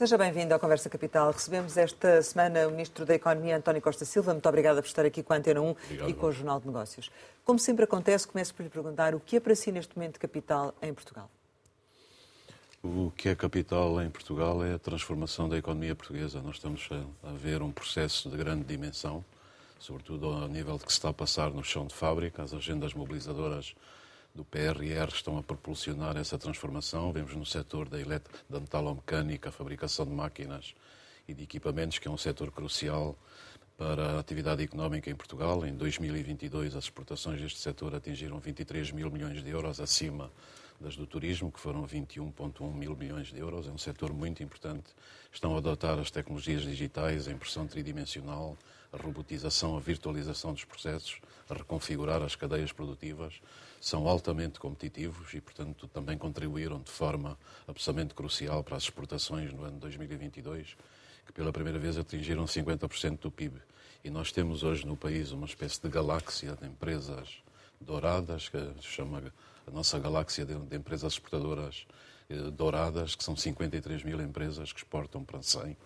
Seja bem-vindo à Conversa Capital. Recebemos esta semana o Ministro da Economia, António Costa Silva. Muito obrigada por estar aqui com a Antena 1 Obrigado, e com o Jornal de Negócios. Como sempre acontece, começo por lhe perguntar o que é para si neste momento capital em Portugal? O que é capital em Portugal é a transformação da economia portuguesa. Nós estamos a ver um processo de grande dimensão, sobretudo ao nível de que se está a passar no chão de fábrica. As agendas mobilizadoras do PRR estão a propulsionar essa transformação. Vemos no setor da, da metalomecânica, a fabricação de máquinas e de equipamentos, que é um setor crucial para a atividade económica em Portugal. Em 2022, as exportações deste setor atingiram 23 mil milhões de euros, acima das do turismo, que foram 21,1 mil milhões de euros. É um setor muito importante. Estão a adotar as tecnologias digitais, a impressão tridimensional, a robotização, a virtualização dos processos, a reconfigurar as cadeias produtivas são altamente competitivos e, portanto, também contribuíram de forma absolutamente crucial para as exportações no ano 2022, que pela primeira vez atingiram 50% do PIB. E nós temos hoje no país uma espécie de galáxia de empresas douradas, que se chama a nossa galáxia de, empresas exportadoras eh, douradas, que são 53 mil empresas que exportam para 100,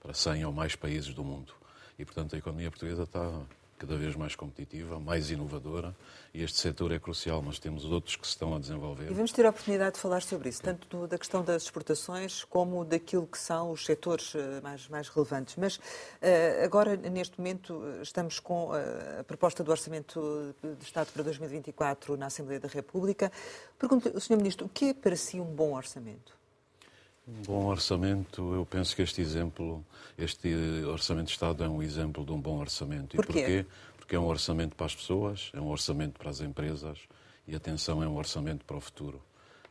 para 100 ou mais países do mundo. E, portanto, a economia portuguesa está cada vez mais competitiva, mais inovadora, e este setor é crucial, mas temos outros que se estão a desenvolver. E vamos ter a oportunidade de falar sobre isso, tanto do, da questão das exportações como daquilo que são os setores eh, mais, mais relevantes. Mas uh, agora, neste momento, estamos com a proposta do Orçamento de Estado para 2024 na Assembleia da República. Pergunto, Sr. Ministro, o que é para si um bom orçamento? Um bom orçamento, eu penso que este exemplo, este orçamento de Estado é um exemplo de um bom orçamento. Por quê? porquê? Porque é um orçamento para as pessoas, é um orçamento para as empresas e, atenção, é um orçamento para o futuro.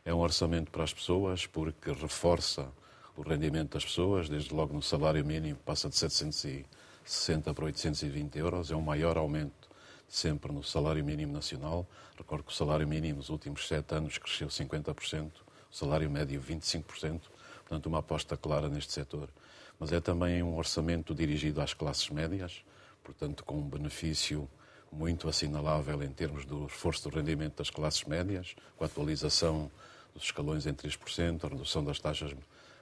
É um orçamento para as pessoas porque reforça o rendimento das pessoas, desde logo no salário mínimo, passa de 760 para 820 euros, é o maior aumento sempre no salário mínimo nacional. Recordo que o salário mínimo nos últimos sete anos cresceu 50%, o salário médio 25%. Portanto, uma aposta clara neste setor. Mas é também um orçamento dirigido às classes médias, portanto, com um benefício muito assinalável em termos do esforço do rendimento das classes médias, com a atualização dos escalões em 3%, a redução das taxas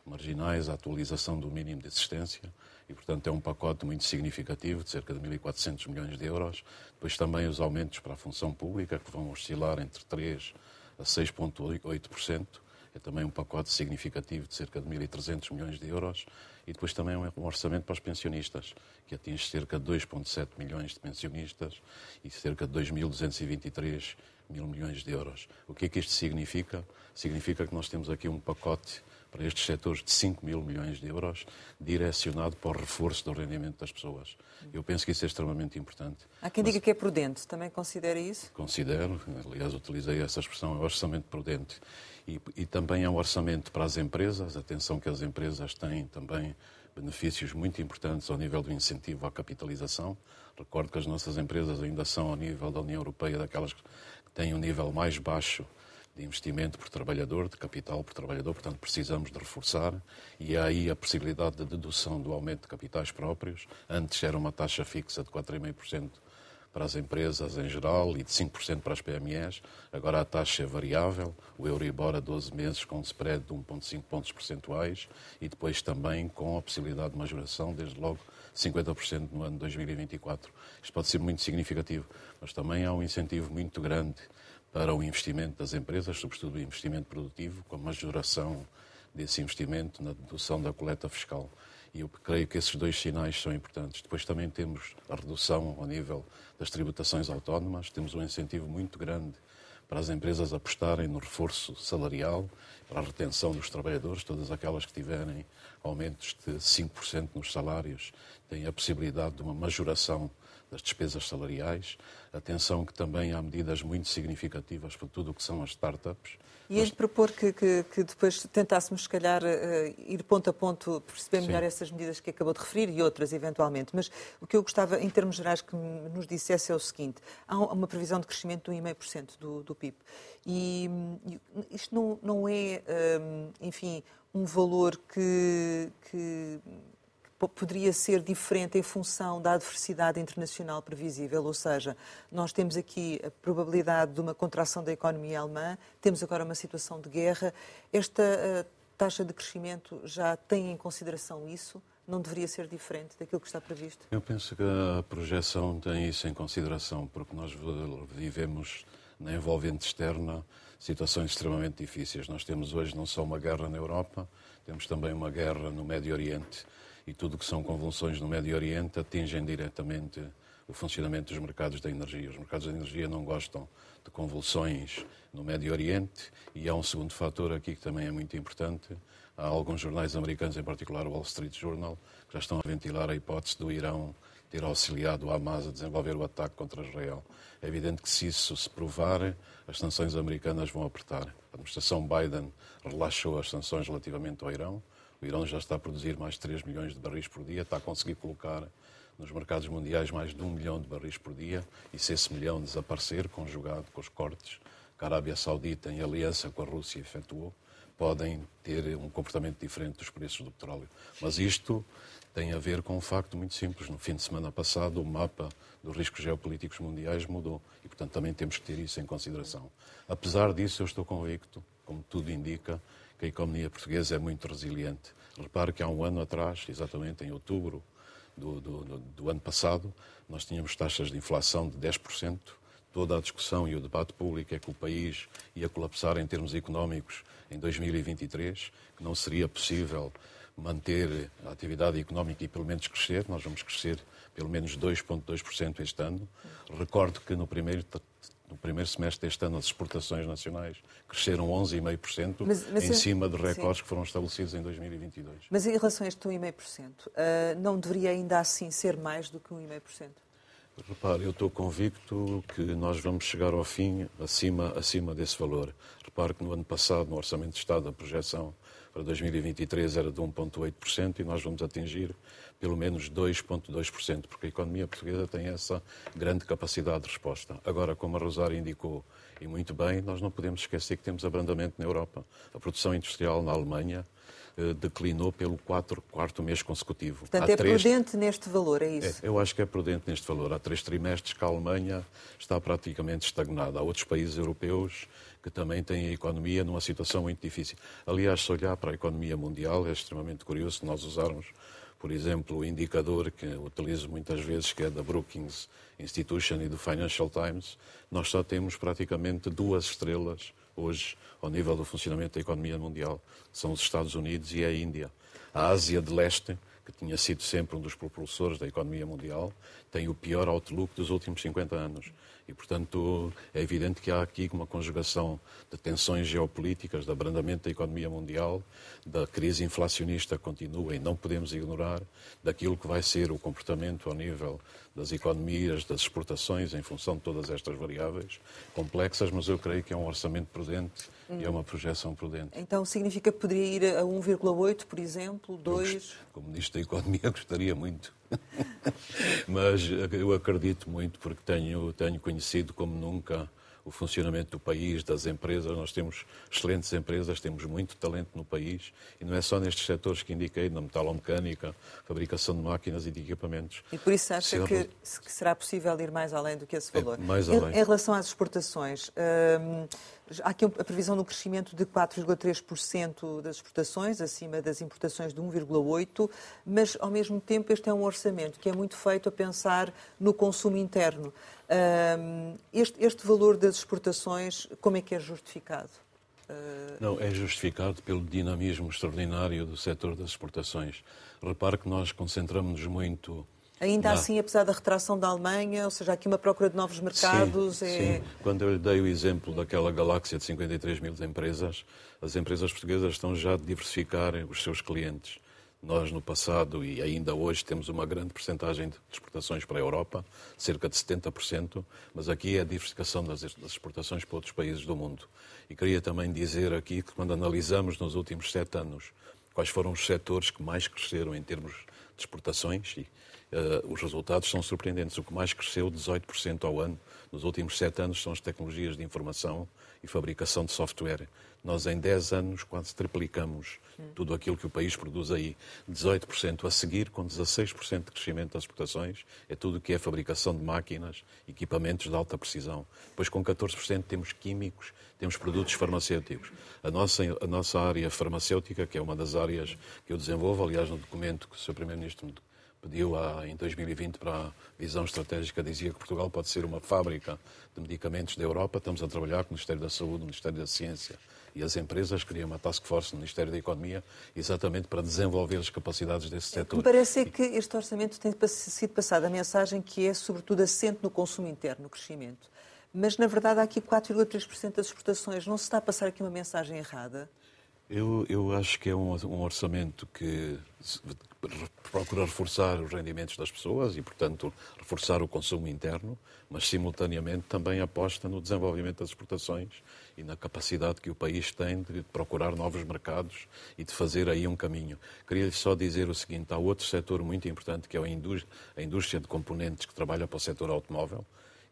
marginais, a atualização do mínimo de existência e, portanto, é um pacote muito significativo, de cerca de 1.400 milhões de euros. Depois também os aumentos para a função pública, que vão oscilar entre 3% a 6,8%, é também um pacote significativo de cerca de 1.300 milhões de euros e depois também um orçamento para os pensionistas, que atinge cerca de 2,7 milhões de pensionistas e cerca de 2.223 mil milhões de euros. O que é que isto significa? Significa que nós temos aqui um pacote para estes setores de 5 mil milhões de euros, direcionado para o reforço do rendimento das pessoas. Eu penso que isso é extremamente importante. Há quem Mas, diga que é prudente, também considera isso? Considero, aliás, utilizei essa expressão, é orçamento prudente. E, e também é um orçamento para as empresas, atenção que as empresas têm também benefícios muito importantes ao nível do incentivo à capitalização. Recordo que as nossas empresas ainda são, ao nível da União Europeia, daquelas que têm um nível mais baixo de investimento por trabalhador, de capital por trabalhador, portanto precisamos de reforçar e há aí a possibilidade de dedução do aumento de capitais próprios. Antes era uma taxa fixa de 4,5% para as empresas em geral e de 5% para as PMEs. Agora a taxa é variável, o Euribor a 12 meses com um spread de 1,5 pontos percentuais e depois também com a possibilidade de majoração, desde logo 50% no ano 2024. Isto pode ser muito significativo, mas também há um incentivo muito grande para o investimento das empresas, sobretudo o investimento produtivo, com a majoração desse investimento na dedução da coleta fiscal. E eu creio que esses dois sinais são importantes. Depois também temos a redução ao nível das tributações autónomas, temos um incentivo muito grande para as empresas apostarem no reforço salarial, para a retenção dos trabalhadores, todas aquelas que tiverem aumentos de 5% nos salários têm a possibilidade de uma majoração das despesas salariais. Atenção que também há medidas muito significativas para tudo o que são as startups. E Mas... propor que, que, que, depois tentássemos, se calhar, uh, ir ponto a ponto, perceber melhor Sim. essas medidas que acabou de referir e outras, eventualmente. Mas o que eu gostava, em termos gerais, que nos dissesse é o seguinte: há uma previsão de crescimento de 1,5% do, do PIB. E, isto não, não é, um, eh, enfim, um valor que, que poderia ser diferente em função da adversidade internacional previsível, ou seja, nós temos aqui a probabilidade de uma contração da economia alemã, temos agora uma situação de guerra. Esta uh, taxa de crescimento já tem em consideração isso? Não deveria ser diferente daquilo que está previsto? Eu penso que a projeção tem isso em consideração, porque nós vivemos na envolvente externa situações extremamente difíceis. Nós temos hoje não só uma guerra na Europa, temos também uma guerra no Médio Oriente. E tudo o que são convulsões no Médio Oriente atingem diretamente o funcionamento dos mercados da energia. Os mercados da energia não gostam de convulsões no Médio Oriente e há um segundo fator aqui que também é muito importante. Há alguns jornais americanos, em particular o Wall Street Journal, que já estão a ventilar a hipótese do Irão ter auxiliado o Hamas a desenvolver o ataque contra Israel. É evidente que se isso se provar, as sanções americanas vão apertar. A administração Biden relaxou as sanções relativamente ao Irão. O Irão já está a produzir mais de 3 milhões de barris por dia, está a conseguir colocar nos mercados mundiais mais de um milhão de barris por dia, e se esse milhão desaparecer, conjugado com os cortes que a Arábia Saudita, em aliança com a Rússia, efetuou, podem ter um comportamento diferente dos preços do petróleo. Mas isto tem a ver com um facto muito simples. No fim de semana passado, o mapa dos riscos geopolíticos mundiais mudou e, portanto, também temos que ter isso em consideração. Apesar disso, eu estou convicto, como tudo indica, que a economia portuguesa é muito resiliente. Repare que há um ano atrás, exatamente em outubro do, do, do ano passado, nós tínhamos taxas de inflação de 10%. Toda a discussão e o debate público é que o país ia colapsar em termos económicos em 2023, que não seria possível manter a atividade económica e pelo menos crescer. Nós vamos crescer pelo menos 2,2% este ano. Recordo que no primeiro, no primeiro semestre deste ano as exportações nacionais cresceram 11,5% em cima de recordes sim. que foram estabelecidos em 2022. Mas em relação a este 1,5%, uh, não deveria ainda assim ser mais do que 1,5%? Repare, eu estou convicto que nós vamos chegar ao fim acima, acima desse valor. Repare que no ano passado, no Orçamento de Estado, a projeção para 2023 era de 1,8% e nós vamos atingir pelo menos 2,2%, porque a economia portuguesa tem essa grande capacidade de resposta. Agora, como a Rosário indicou, e muito bem, nós não podemos esquecer que temos abrandamento na Europa. A produção industrial na Alemanha eh, declinou pelo quatro, quarto mês consecutivo. Portanto, Há é três... prudente neste valor, é isso? É, eu acho que é prudente neste valor. Há três trimestres que a Alemanha está praticamente estagnada. Há outros países europeus que também têm a economia numa situação muito difícil. Aliás, se olhar para a economia mundial, é extremamente curioso se nós usarmos, por exemplo, o indicador que utilizo muitas vezes, que é da Brookings Institution e do Financial Times, nós só temos praticamente duas estrelas hoje ao nível do funcionamento da economia mundial. São os Estados Unidos e a Índia. A Ásia de Leste, que tinha sido sempre um dos propulsores da economia mundial, tem o pior outlook dos últimos 50 anos. E, portanto, é evidente que há aqui uma conjugação de tensões geopolíticas, de abrandamento da economia mundial, da crise inflacionista que continua e não podemos ignorar, daquilo que vai ser o comportamento ao nível das economias, das exportações, em função de todas estas variáveis complexas, mas eu creio que é um orçamento prudente hum. e é uma projeção prudente. Então significa que poderia ir a 1,8, por exemplo, 2? Como Ministro da Economia, gostaria muito. Mas eu acredito muito porque tenho, tenho conhecido como nunca o funcionamento do país, das empresas. Nós temos excelentes empresas, temos muito talento no país e não é só nestes setores que indiquei, na metalomecânica, fabricação de máquinas e de equipamentos. E por isso acha que, que, será possível ir mais além do que esse valor? É, mais além. Em, em relação às exportações, hum, há aqui a previsão no crescimento de 4,3% das exportações, acima das importações de 1,8%, mas ao mesmo tempo este é um orçamento que é muito feito a pensar no consumo interno. Este, este valor das exportações, como é que é justificado? Ah, Não, é justificado pelo dinamismo extraordinário do setor das exportações. Repare que nós concentramos-nos muito. Ainda na... assim, apesar da retração da Alemanha, ou seja, aqui uma procura de novos mercados. Sim, é... sim. Quando eu lhe dei o exemplo daquela galáxia de 53 mil empresas, as empresas portuguesas estão já a diversificar os seus clientes. Nós, no passado e ainda hoje, temos uma grande percentagem de exportações para a Europa, cerca de 70%, mas aqui é a diversificação das exportações para outros países do mundo. E queria também dizer aqui que, quando analisamos nos últimos sete anos quais foram os setores que mais cresceram em termos de exportações, e, uh, os resultados são surpreendentes. O que mais cresceu 18% ao ano nos últimos sete anos são as tecnologias de informação e fabricação de software. Nós, em 10 anos, quase triplicamos tudo aquilo que o país produz aí. 18% a seguir, com 16% de crescimento das exportações, é tudo o que é fabricação de máquinas, equipamentos de alta precisão. Depois, com 14%, temos químicos, temos produtos farmacêuticos. A nossa, a nossa área farmacêutica, que é uma das áreas que eu desenvolvo, aliás, no documento que o Sr. Primeiro-Ministro me pediu em 2020 para a visão estratégica, dizia que Portugal pode ser uma fábrica de medicamentos da Europa. Estamos a trabalhar com o Ministério da Saúde, o Ministério da Ciência e as empresas criam uma task force no Ministério da Economia exatamente para desenvolver as capacidades desse setor. Me parece é que este orçamento tem sido passado a mensagem que é, sobretudo, assente no consumo interno, no crescimento. Mas, na verdade, há aqui 4,3% das exportações. Não se está a passar aqui uma mensagem errada? Eu, eu acho que é um, um orçamento que procura reforçar os rendimentos das pessoas e, portanto, reforçar o consumo interno, mas, simultaneamente, também aposta no desenvolvimento das exportações e na capacidade que o país tem de procurar novos mercados e de fazer aí um caminho. Queria só dizer o seguinte: há outro setor muito importante que é a indústria de componentes que trabalha para o setor automóvel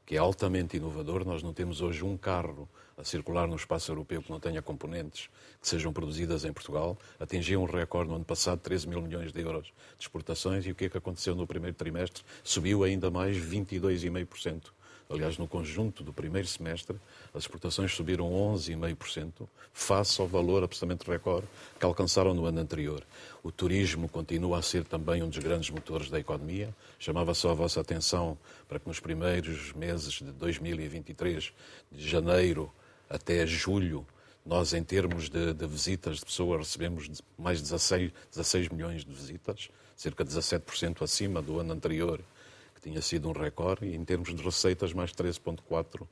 que é altamente inovador. Nós não temos hoje um carro a circular no espaço europeu que não tenha componentes que sejam produzidas em Portugal. Atingiu um recorde no ano passado, 13 mil milhões de euros de exportações, e o que é que aconteceu no primeiro trimestre? Subiu ainda mais 22,5%. Aliás, no conjunto do primeiro semestre, as exportações subiram 11,5% face ao valor absolutamente recorde que alcançaram no ano anterior. O turismo continua a ser também um dos grandes motores da economia. Chamava só a vossa atenção para que nos primeiros meses de 2023, de janeiro até julho, nós, em termos de, de visitas de pessoas, recebemos mais de 16, 16 milhões de visitas, cerca de 17% acima do ano anterior tinha sido um recorde, e em termos de receitas, mais 13,4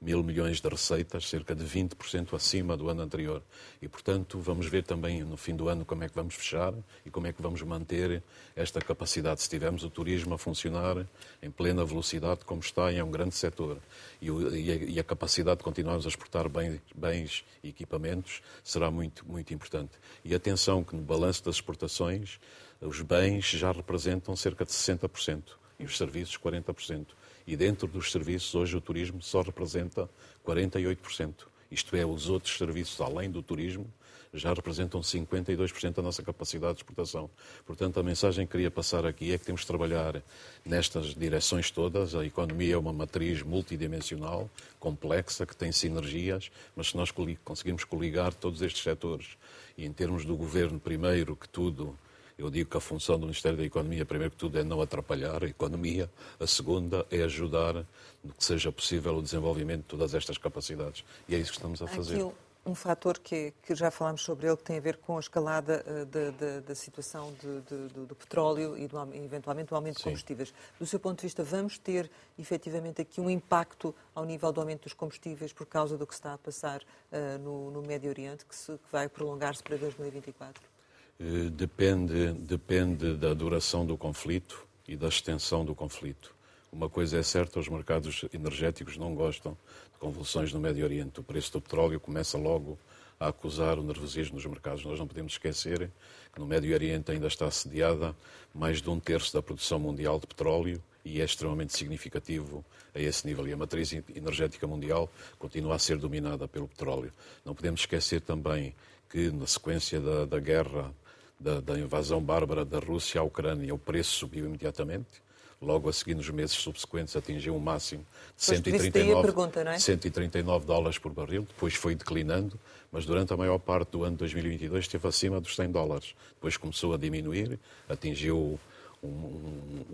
mil milhões de receitas, cerca de 20% acima do ano anterior. E, portanto, vamos ver também no fim do ano como é que vamos fechar e como é que vamos manter esta capacidade. Se tivermos o turismo a funcionar em plena velocidade, como está, e é um grande setor, e, e a capacidade de continuarmos a exportar bens, bens e equipamentos será muito, muito importante. E atenção que no balanço das exportações, os bens já representam cerca de 60% e os serviços 40%. E dentro dos serviços, hoje o turismo só representa 48%. Isto é, os outros serviços, além do turismo, já representam 52% da nossa capacidade de exportação. Portanto, a mensagem que queria passar aqui é que temos de trabalhar nestas direções todas. A economia é uma matriz multidimensional, complexa, que tem sinergias, mas se nós conseguimos coligar todos estes setores e, em termos do governo, primeiro que tudo, eu digo que a função do Ministério da Economia, primeiro que tudo, é não atrapalhar a economia, a segunda é ajudar no que seja possível o desenvolvimento de todas estas capacidades. E é isso que estamos a fazer. Aqui um fator que, que, já falámos sobre ele, que tem a ver com a escalada uh, da, situação de, de, do, do, petróleo e do, eventualmente do aumento Sim. de combustíveis. Do seu ponto de vista, vamos ter efetivamente aqui um impacto ao nível do aumento dos combustíveis por causa do que está a passar uh, no, no, Médio Oriente, que, se, que vai prolongar-se para 2024? Eh, depende, depende da duração do conflito e da extensão do conflito. Uma coisa é certa, os mercados energéticos não gostam de convulsões no Médio Oriente. O preço do petróleo começa logo a acusar o nervosismo nos mercados. Nós não podemos esquecer que no Médio Oriente ainda está assediada mais de um terço da produção mundial de petróleo e é extremamente significativo a esse nível. E a matriz energética mundial continua a ser dominada pelo petróleo. Não podemos esquecer também que, na sequência da, da guerra da, da invasão bárbara da Rússia à Ucrânia, o preço subiu imediatamente. Logo a seguir, nos meses subsequentes, atingiu um máximo de 139, pergunta, é? 139 dólares por barril. Depois foi declinando, mas durante a maior parte do ano de 2022 esteve acima dos 100 dólares. Depois começou a diminuir, atingiu um, um,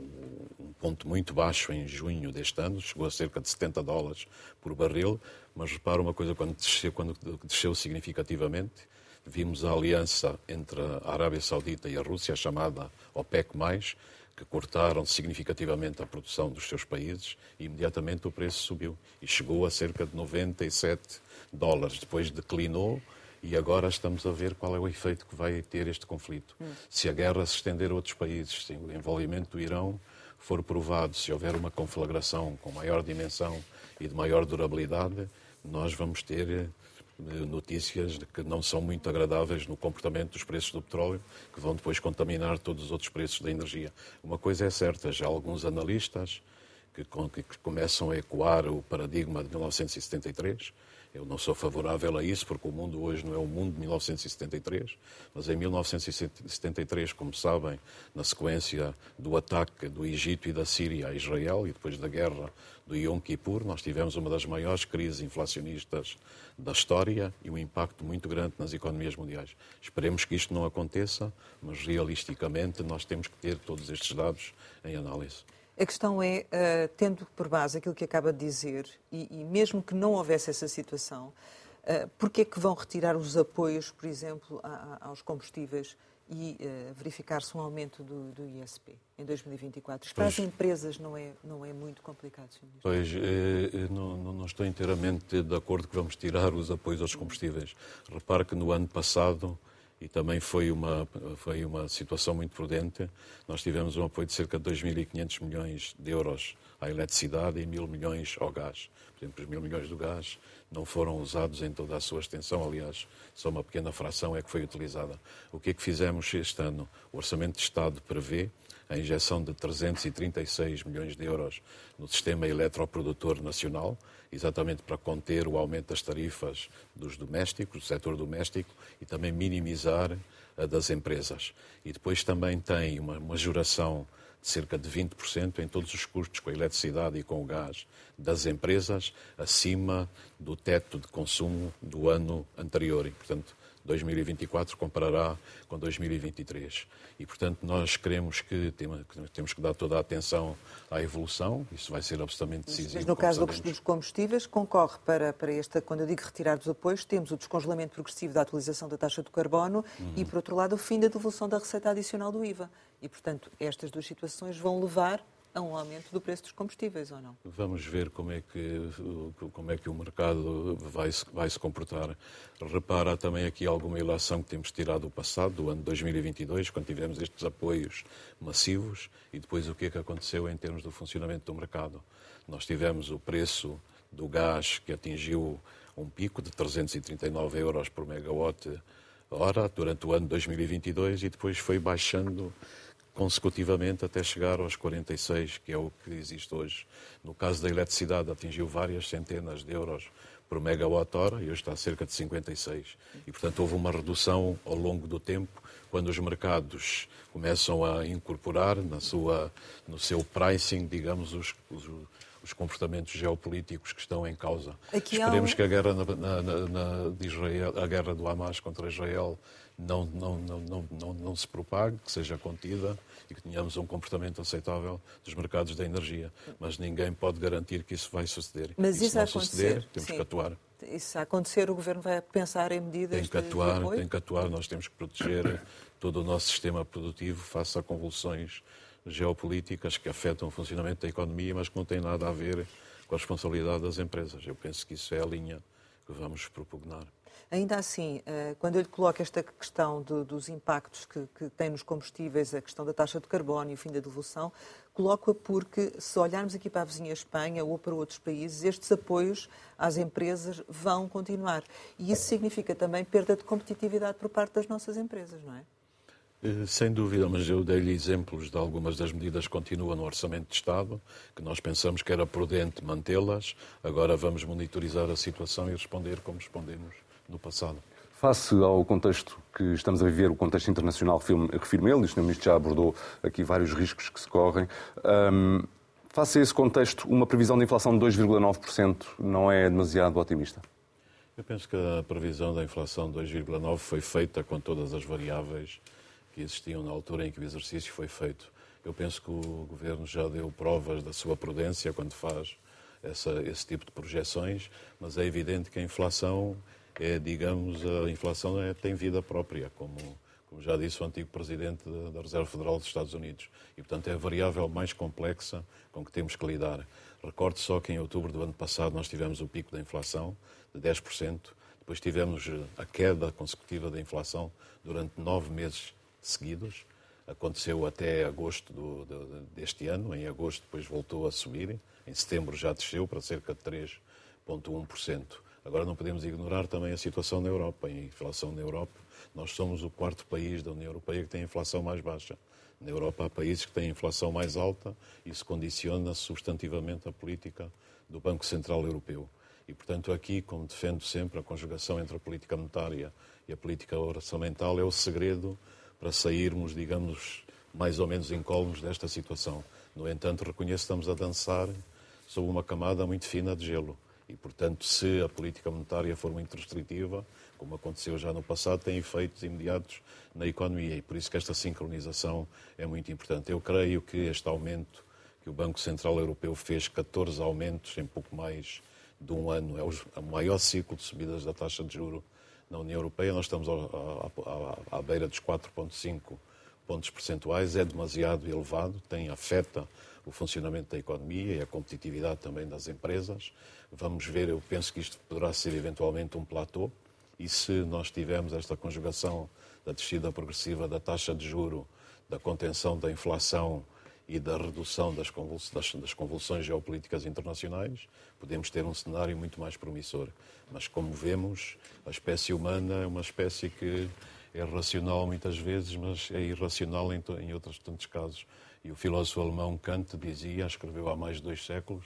um, ponto muito baixo em junho deste ano, chegou a cerca de 70 dólares por barril, mas repara uma coisa, quando desceu, quando desceu significativamente, vimos a aliança entre a Arábia Saudita e a Rússia, chamada OPEC+, que cortaram significativamente a produção dos seus países e imediatamente o preço subiu e chegou a cerca de 97 dólares. Depois declinou e agora estamos a ver qual é o efeito que vai ter este conflito. Hum. Se a guerra se estender a outros países, se o envolvimento do Irão for provado, se houver uma conflagração com maior dimensão e de maior durabilidade, nós vamos ter notícias de que não são muito agradáveis no comportamento dos preços do petróleo, que vão depois contaminar todos os outros preços da energia. Uma coisa é certa, já alguns analistas que, que começam a ecoar o paradigma de 1973, eu não sou favorável a isso, porque o mundo hoje não é o mundo de 1973, mas em 1973, como sabem, na sequência do ataque do Egito e da Síria a Israel e depois da guerra do Yom Kippur, nós tivemos uma das maiores crises inflacionistas da história e um impacto muito grande nas economias mundiais. Esperemos que isto não aconteça, mas realisticamente nós temos que ter todos estes dados em análise. A questão é, uh, tendo por base aquilo que acaba de dizer, e, e mesmo que não houvesse essa situação, uh, porquê é que vão retirar os apoios, por exemplo, a, a, aos combustíveis e uh, verificar-se um aumento do, do, ISP em 2024? Isto para as empresas não é, não é muito complicado, Sr. Ministro? Pois, eh, não, não estou inteiramente de acordo que vamos tirar os apoios aos combustíveis. Repare que no ano passado e também foi uma, foi uma situação muito prudente. Nós tivemos um apoio de cerca de 2.500 milhões de euros à eletricidade e 1.000 milhões ao gás. Por exemplo, os 1.000 milhões do gás não foram usados em toda a sua extensão, aliás, só uma pequena fração é que foi utilizada. O que é que fizemos este ano? O Orçamento de Estado prevê a injeção de 336 milhões de euros no sistema eletroprodutor nacional, exatamente para conter o aumento das tarifas dos domésticos, do setor doméstico, e também minimizar a das empresas. E depois também tem uma majoração de cerca de 20% em todos os custos com a eletricidade e com o gás das empresas, acima do teto de consumo do ano anterior. E, portanto, 2024 comparará com 2023. E, portanto, nós queremos que temos que dar toda a atenção à evolução, isso vai ser absolutamente decisivo. Mas no caso dos combustíveis, concorre para, para esta, quando eu digo retirar dos apoios, temos o descongelamento progressivo da atualização da taxa do carbono uhum. e, por outro lado, o fim da devolução da receita adicional do IVA. E, portanto, estas duas situações vão levar a um aumento do preço dos combustíveis ou não? Vamos ver como é que, como é que o mercado vai se, vai se comportar. Repara também aqui alguma ilação que temos tirado do passado, do ano 2022, quando tivemos estes apoios massivos, e depois o que é que aconteceu em termos do funcionamento do mercado. Nós tivemos o preço do gás que atingiu um pico de 339 euros por megawatt hora durante o ano 2022 e depois foi baixando consecutivamente até chegar aos 46, que é o que existe hoje. No caso da eletricidade, atingiu várias centenas de euros por megawatt-hora e hoje está a cerca de 56. E, portanto, houve uma redução ao longo do tempo, quando os mercados começam a incorporar na sua, no seu pricing, digamos, os, os, os comportamentos geopolíticos que estão em causa. Aqui Esperemos um... que a guerra na, na, na, de Israel, a guerra do Hamas contra Israel não, não, não, não, não, não se propague, que seja contida e que tenhamos um comportamento aceitável dos mercados da energia. Mas ninguém pode garantir que isso vai suceder. Mas isso se não suceder, temos sim. que atuar. Isso a acontecer, o Governo vai pensar em medidas tem que atuar, de, Tem que atuar, nós temos que proteger todo o nosso sistema produtivo face a convulsões geopolíticas que afetam o funcionamento da economia, mas que não têm nada a ver com a responsabilidade das empresas. Eu penso que isso é a linha que vamos propugnar. Ainda assim, eh, quando eu lhe coloco esta questão dos impactos que, que tem nos combustíveis, a questão da taxa de carbono e o fim da devolução, coloco-a porque, se olharmos aqui para a vizinha Espanha ou para outros países, estes apoios às empresas vão continuar. E isso significa também perda de competitividade por parte das nossas empresas, não é? Eh, sem dúvida, mas eu dei-lhe exemplos de algumas das medidas que continuam no Orçamento de Estado, que nós pensamos que era prudente mantê-las. Agora vamos monitorizar a situação e responder como respondemos no passado. Face ao contexto que estamos a viver, o contexto internacional refirme ele, e o Sr. Ministro já abordou aqui vários riscos que se correm. Um, face a esse contexto, uma previsão de inflação de 2,9% não é demasiado otimista? Eu penso que a previsão da inflação de 2,9% foi feita com todas as variáveis que existiam na altura em que o exercício foi feito. Eu penso que o Governo já deu provas da sua prudência quando faz essa, esse tipo de projeções, mas é evidente que a inflação é, digamos, a inflação é, tem vida própria, como, como já disse o antigo presidente da Reserva Federal dos Estados Unidos. E, portanto, é a variável mais complexa com que temos que lidar. Recordo só que em outubro do ano passado nós tivemos o pico da inflação de 10%, depois tivemos a queda consecutiva da inflação durante nove meses seguidos. Aconteceu até agosto do, do, deste ano. Em agosto, depois voltou a subir. Em setembro já desceu para cerca de 3,1%. Agora não podemos ignorar também a situação na Europa. A inflação na Europa, nós somos o quarto país da União Europeia que tem a inflação mais baixa. Na Europa há países que têm inflação mais alta isso condiciona substantivamente a política do Banco Central Europeu. E, portanto, aqui, como defendo sempre, a conjugação entre a política monetária e a política orçamental é o segredo para sairmos, digamos, mais ou menos incólumes desta situação. No entanto, reconheço que estamos a dançar sob uma camada muito fina de gelo. E, portanto, se a política monetária for muito restritiva, como aconteceu já no passado, tem efeitos imediatos na economia. E por isso que esta sincronização é muito importante. Eu creio que este aumento que o Banco Central Europeu fez, 14 aumentos em pouco mais de um ano, é o maior ciclo de subidas da taxa de juro na União Europeia. Nós estamos à, beira dos 4,5 pontos percentuais, é demasiado elevado, tem afeta o funcionamento da economia e a competitividade também das empresas. Vamos ver, eu penso que isto poderá ser eventualmente um platô, e se nós tivermos esta conjugação da descida progressiva da taxa de juro, da contenção da inflação e da redução das, convulsões, das convulsões geopolíticas internacionais, podemos ter um cenário muito mais promissor. Mas, como vemos, a espécie humana é uma espécie que é racional muitas vezes, mas é irracional em, em outros tantos casos. E o filósofo alemão Kant dizia, escreveu há mais de dois séculos,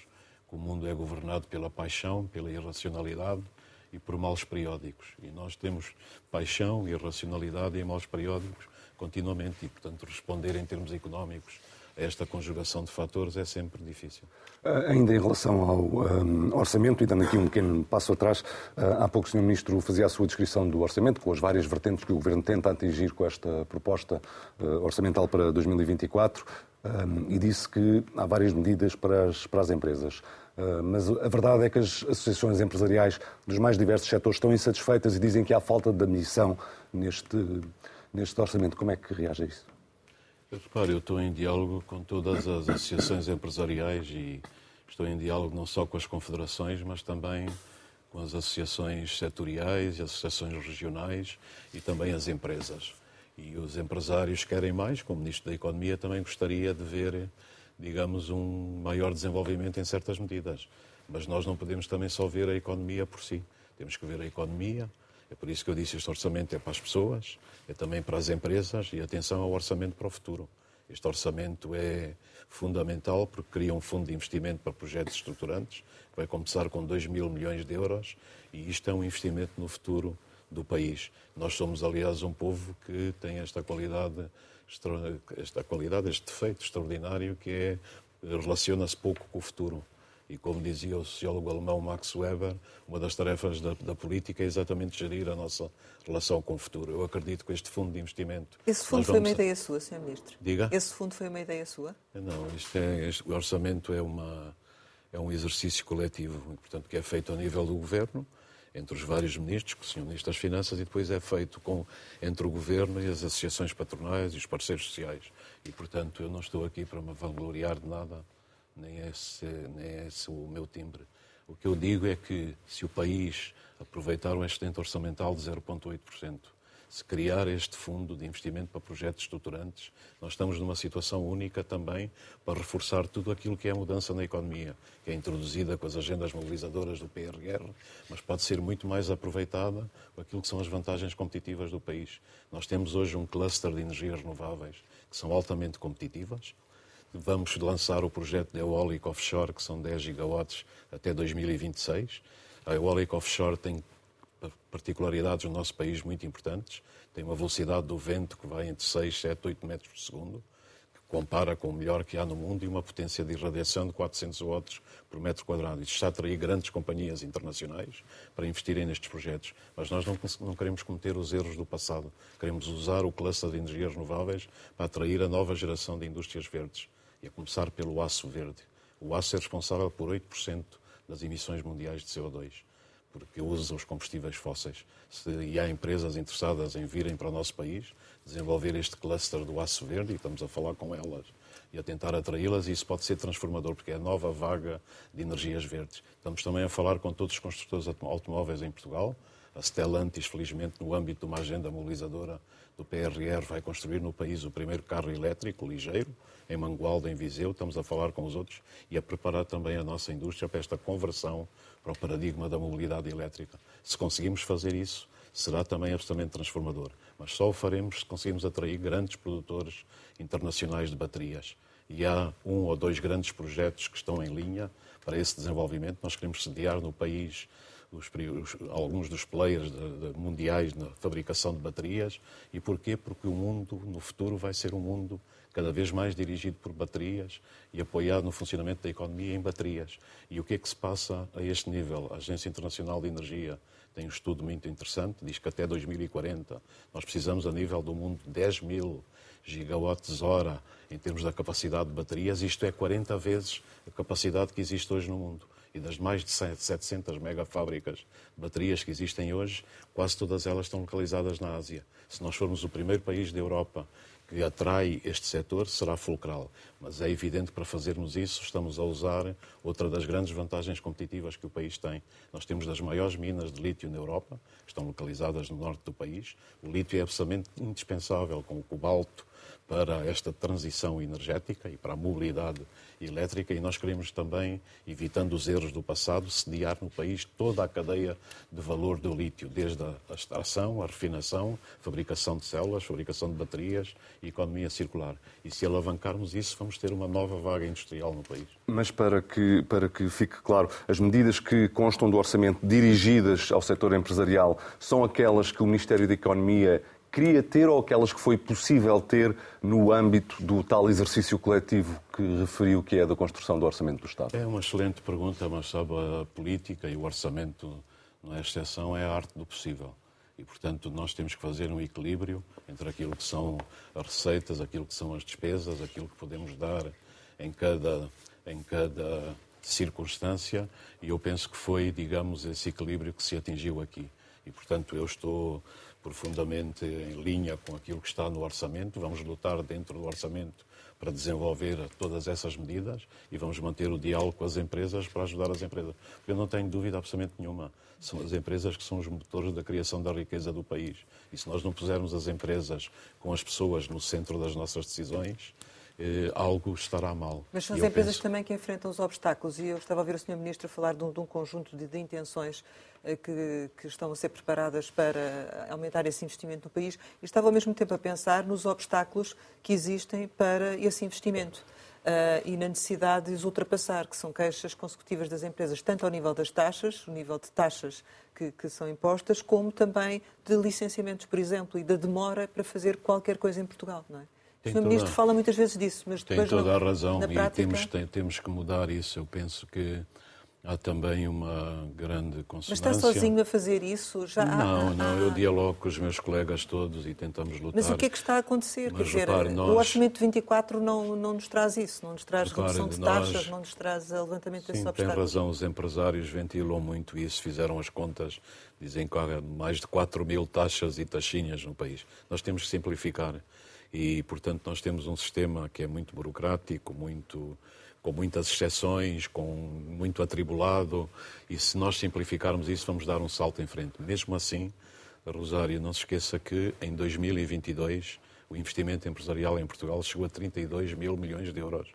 que o mundo é governado pela paixão, pela irracionalidade e por males periódicos. E nós temos paixão, irracionalidade e males periódicos continuamente. E, portanto, responder em termos económicos esta conjugação de fatores é sempre difícil. Uh, ainda em relação ao um, orçamento, e dando aqui um pequeno passo atrás, uh, há pouco o Sr. Ministro fazia a sua descrição do orçamento, com as várias vertentes que o Governo tenta atingir com esta proposta uh, orçamental para 2024, um, e disse que há várias medidas para as, para as empresas. Mas a verdade é que as associações empresariais dos mais diversos setores estão insatisfeitas e dizem que há falta de admissão neste, neste orçamento. Como é que reage a isso? Eu, repare, eu estou em diálogo com todas as associações empresariais e estou em diálogo não só com as confederações, mas também com as associações setoriais e associações regionais e também as empresas. E os empresários querem mais, como Ministro da Economia também gostaria de ver, digamos, um maior desenvolvimento em certas medidas. Mas nós não podemos também só ver a economia por si. Temos que ver a economia, é por isso que eu disse este orçamento é para as pessoas, é também para as empresas e atenção ao orçamento para o futuro. Este orçamento é fundamental porque cria um fundo de investimento para projetos estruturantes, que vai começar com 2 mil milhões de euros e isto é um investimento no futuro do país. Nós somos, aliás, um povo que tem esta qualidade, esta qualidade, este defeito extraordinário que é relaciona-se pouco com o futuro. E como dizia o sociólogo alemão Max Weber, uma das tarefas da, da, política é exatamente gerir a nossa relação com o futuro. Eu acredito que este fundo de investimento. Esse fundo foi uma ideia sua, Sr. Ministro? Diga? Esse fundo foi uma ideia sua? Não, isto é, este, o orçamento é, uma, é um exercício coletivo, portanto, que é feito a nível do governo, entre os vários ministros, que são ministros das Finanças, e depois é feito com, entre o governo e as associações patronais e os parceiros sociais. E, portanto, eu não estou aqui para me vangloriar de nada nem é esse, nem é esse o meu timbre. O que eu digo é que se o país aproveitar um excedente orçamental de 0,8%, se criar este fundo de investimento para projetos estruturantes, nós estamos numa situação única também para reforçar tudo aquilo que é a mudança na economia, que é introduzida com as agendas mobilizadoras do PRR, mas pode ser muito mais aproveitada com aquilo que são as vantagens competitivas do país. Nós temos hoje um cluster de energias renováveis que são altamente competitivas, Vamos lançar o projeto de eólica offshore, que são 10 gigawatts até 2026. A eólica offshore tem particularidades no nosso país muito importantes. Tem uma velocidade do vento que vai entre 6, 7, 8 metros por segundo, que compara com o melhor que há no mundo, e uma potência de irradiação de 400 watts por metro quadrado. Isto está a atrair grandes companhias internacionais para investirem nestes projetos. Mas nós não, não queremos cometer os erros do passado. Queremos usar o cluster de energias renováveis para atrair a nova geração de indústrias verdes e a começar pelo aço verde. O aço é responsável por 8% das emissões mundiais de CO2, porque usa os combustíveis fósseis. Se, e há empresas interessadas em virem para o nosso país, desenvolver este cluster do aço verde, e estamos a falar com elas e a tentar atraí-las, e isso pode ser transformador, porque é a nova vaga de energias verdes. Estamos também a falar com todos os construtores automóveis em Portugal, A Stellantis, felizmente, no âmbito de uma agenda mobilizadora do PRR, vai construir no país o primeiro carro elétrico ligeiro, em Mangualde, em Viseu. Estamos a falar com os outros e a preparar também a nossa indústria para esta conversão para o paradigma da mobilidade elétrica. Se conseguimos fazer isso, será também absolutamente transformador. Mas só o faremos se conseguirmos atrair grandes produtores internacionais de baterias. E há um ou dois grandes projetos que estão em linha para esse desenvolvimento. Nós queremos sediar no país os, os, alguns dos players de, de, mundiais na fabricação de baterias. E porquê? Porque o mundo, no futuro, vai ser um mundo cada vez mais dirigido por baterias e apoiado no funcionamento da economia em baterias. E o que é que se passa a este nível? A Agência Internacional de Energia tem um estudo muito interessante, diz que até 2040 nós precisamos, a nível do mundo, de 10 mil gigawatts hora em termos da capacidade de baterias. Isto é 40 vezes a capacidade que existe hoje no mundo. E das mais de 700 megafábricas de baterias que existem hoje, quase todas elas estão localizadas na Ásia. Se nós formos o primeiro país da Europa que atrai este setor será fulcral. Mas é evidente que para fazermos isso estamos a usar outra das grandes vantagens competitivas que o país tem. Nós temos das maiores minas de lítio na Europa, que estão localizadas no norte do país. O lítio é absolutamente indispensável com o cobalto para esta transição energética e para a mobilidade elétrica e nós queremos também, evitando os erros do passado, sediar no país toda a cadeia de valor do lítio, desde a extração, a refinação, fabricação de células, fabricação de baterias e economia circular. E se alavancarmos isso, vamos ter uma nova vaga industrial no país. Mas para que, para que fique claro, as medidas que constam do orçamento dirigidas ao setor empresarial são aquelas que o Ministério da Economia queria ter ou aquelas que foi possível ter no âmbito do tal exercício coletivo que referiu que é da construção do Orçamento do Estado? É uma excelente pergunta, mas sabe, a política e o orçamento não é exceção, é a arte do possível. E, portanto, nós temos que fazer um equilíbrio entre aquilo que são as receitas, aquilo que são as despesas, aquilo que podemos dar em cada, em cada circunstância, e eu penso que foi, digamos, esse equilíbrio que se atingiu aqui. E, portanto, eu estou profundamente em linha com aquilo que está no orçamento. Vamos lutar dentro do orçamento para desenvolver todas essas medidas e vamos manter o diálogo com as empresas para ajudar as empresas. Porque eu não tenho dúvida absolutamente nenhuma. São as empresas que são os motores da criação da riqueza do país. E se nós não pusermos as empresas com as pessoas no centro das nossas decisões, eh, algo estará mal. Mas são as empresas penso... também que enfrentam os obstáculos e eu estava a ver o Sr. Ministro falar de um, de um conjunto de, de intenções que, que, estão a ser preparadas para aumentar esse investimento no país e estava ao mesmo tempo a pensar nos obstáculos que existem para esse investimento. Uh, e na necessidade de os ultrapassar, que são queixas consecutivas das empresas, tanto ao nível das taxas, o nível de taxas que, que, são impostas, como também de licenciamentos, por exemplo, e da demora para fazer qualquer coisa em Portugal, não é? Tem o Sr. Ministro fala muitas vezes disso, mas depois Tem toda a razão prática... e temos, tem, temos que mudar isso. Eu penso que há também uma grande consonância. Mas está sozinho a fazer isso? Já não, não. Eu dialogo com os meus colegas todos e tentamos lutar. Mas o que é que está a acontecer? Mas, Quer dizer, nós... o Orçamento 24 não, não nos traz isso, não nos traz repare, redução de taxas, nós... não nos traz levantamento Sim, desses obstáculos. tem razão. Os empresários ventilam muito isso, fizeram as contas, dizem que há mais de 4 mil taxas e taxinhas no país. Nós temos que simplificar e, portanto, nós temos um sistema que é muito burocrático, muito, com muitas exceções, com muito atribulado, e se nós simplificarmos isso, vamos dar um salto em frente. Mesmo assim, Rosário, não se esqueça que em 2022 o investimento empresarial em Portugal chegou a 32 mil milhões de euros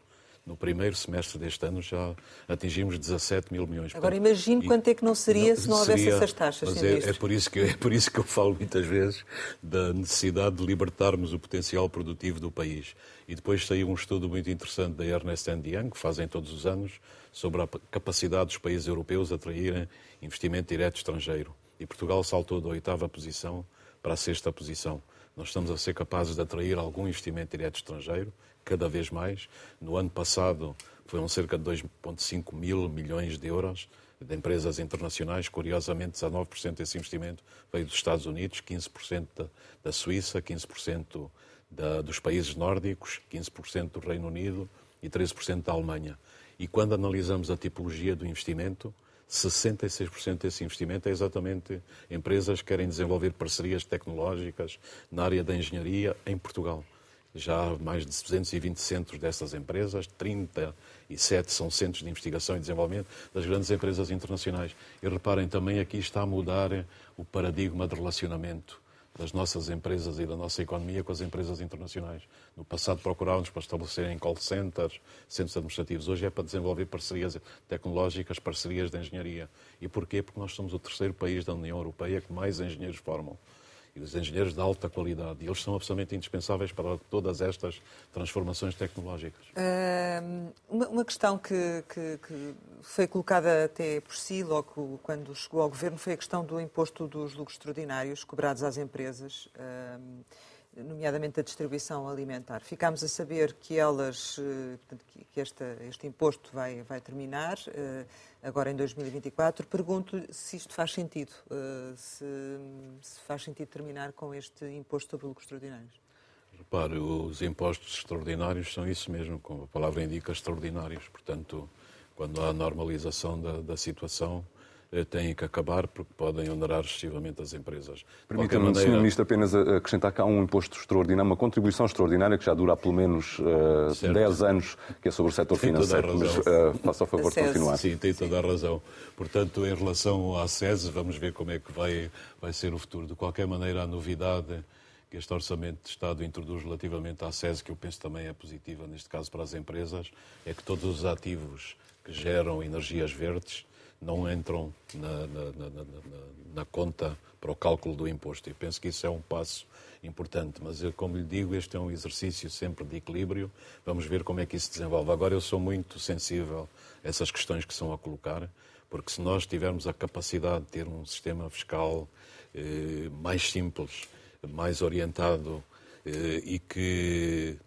no primeiro semestre deste ano já atingimos 17 mil milhões. Agora imagine quanto é que não seria se não houvesse seria, essas taxas. Mas é, é, por isso que, é por isso que eu falo muitas vezes da necessidade de libertarmos o potencial produtivo do país. E depois saiu um estudo muito interessante da Ernest Young, que fazem todos os anos, sobre a capacidade dos países europeus atraírem investimento direto estrangeiro. E Portugal saltou da oitava posição para a sexta posição. Nós estamos a ser capazes de atrair algum investimento direto estrangeiro, cada vez mais. No ano passado foram cerca de 2,5 mil milhões de euros de empresas internacionais. Curiosamente, 19% desse investimento veio dos Estados Unidos, 15% da, da Suíça, 15% da, dos países nórdicos, 15% do Reino Unido e 13% da Alemanha. E quando analisamos a tipologia do investimento, 66% desse investimento é exatamente empresas que querem desenvolver parcerias tecnológicas na área da engenharia em Portugal. Já mais de 220 centros dessas empresas, 37 são centros de investigação e desenvolvimento das grandes empresas internacionais. E reparem, também aqui está a mudar o paradigma de relacionamento das nossas empresas e da nossa economia com as empresas internacionais. No passado procurávamos para estabelecerem call centers, centros administrativos. Hoje é para desenvolver parcerias tecnológicas, parcerias de engenharia. E porquê? Porque nós somos o terceiro país da União Europeia que mais engenheiros formam e os engenheiros de alta qualidade. E eles são absolutamente indispensáveis para todas estas transformações tecnológicas. uma, questão que, que, que, foi colocada até por si, logo quando chegou ao governo, foi a questão do imposto dos lucros extraordinários cobrados às empresas nomeadamente a distribuição alimentar. Ficámos a saber que elas, eh, que esta, este imposto vai, vai terminar eh, agora em 2024. Pergunto se isto faz sentido, eh, se, se faz sentido terminar com este imposto sobre lucros extraordinários. Repare, os impostos extraordinários são isso mesmo, como a palavra indica, extraordinários. Portanto, quando há normalização da, da situação, têm que acabar porque podem onerar excessivamente as empresas. Permita-me, maneira... Sr. Ministro, apenas acrescentar cá um imposto extraordinário, uma contribuição extraordinária que já dura há pelo menos uh, eh, 10 anos, que é sobre o setor tem financeiro. Mas uh, faça o favor de continuar. Sim, tem toda a razão. Portanto, em relação à SES, vamos ver como é que vai, vai ser o futuro. De qualquer maneira, a novidade que este Orçamento de Estado introduz relativamente à SES, que eu penso também é positiva, neste caso para as empresas, é que todos os ativos que geram energias verdes não entram na, na, na, na, conta para o cálculo do imposto. E penso que isso é um passo importante. Mas, eu, como lhe digo, este é um exercício sempre de equilíbrio. Vamos ver como é que isso se desenvolve. Agora, eu sou muito sensível a essas questões que são a colocar, porque se nós tivermos a capacidade de ter um sistema fiscal eh, mais simples, mais orientado eh, e que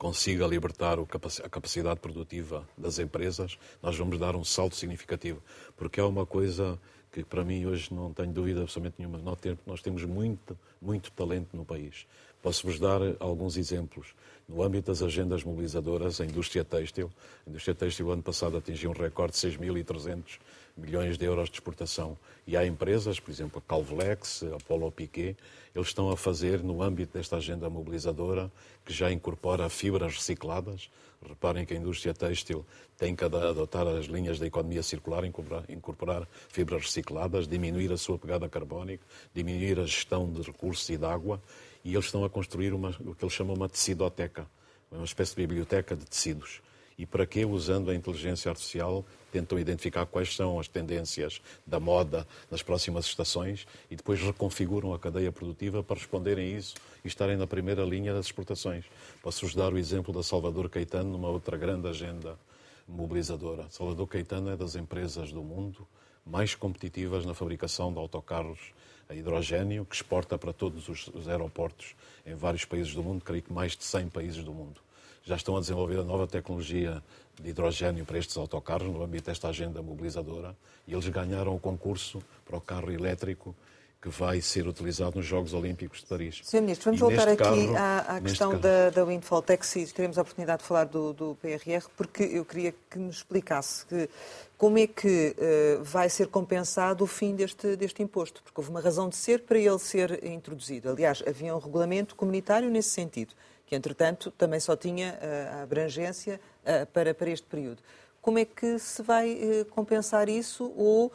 consiga libertar a capacidade produtiva das empresas, nós vamos dar um salto significativo. Porque é uma coisa que, para mim, hoje não tenho dúvida absolutamente nenhuma. Nós temos muito, muito talento no país. Posso-vos dar alguns exemplos. No âmbito das agendas mobilizadoras, a indústria têxtil, a indústria têxtil, ano passado, atingiu um recorde de 6.300 milhões de euros de exportação. E há empresas, por exemplo, a Calvlex, a Polo Piquet, eles estão a fazer, no âmbito desta agenda mobilizadora, que já incorpora fibras recicladas. Reparem que a indústria têxtil tem que adotar as linhas da economia circular, incorporar fibras recicladas, diminuir a sua pegada carbónica, diminuir a gestão de recursos e de água, e eles estão a construir uma, o que eles chamam uma tecidoteca, uma espécie de biblioteca de tecidos e para que, usando a inteligência artificial, tentam identificar quais são as tendências da moda nas próximas estações e depois reconfiguram a cadeia produtiva para responderem a isso e estarem na primeira linha das exportações. Posso-vos dar o exemplo da Salvador Caetano numa outra grande agenda mobilizadora. Salvador Caetano é das empresas do mundo mais competitivas na fabricação de autocarros a hidrogênio, que exporta para todos os aeroportos em vários países do mundo, creio que mais de 100 países do mundo já estão a desenvolver a nova tecnologia de hidrogênio para estes autocarros no âmbito desta agenda mobilizadora e eles ganharam o concurso para o carro elétrico que vai ser utilizado nos Jogos Olímpicos de Paris. Sr. Ministro, vamos voltar aqui carro, à, à questão da, da Windfall Tax e teremos a oportunidade de falar do, do, PRR, porque eu queria que nos explicasse que, como é que uh, vai ser compensado o fim deste, deste imposto, porque houve uma razão de ser para ele ser introduzido. Aliás, havia um regulamento comunitário nesse sentido que entretanto também só tinha eh, a abrangência eh, para, para este período. Como é que se vai eh, compensar isso ou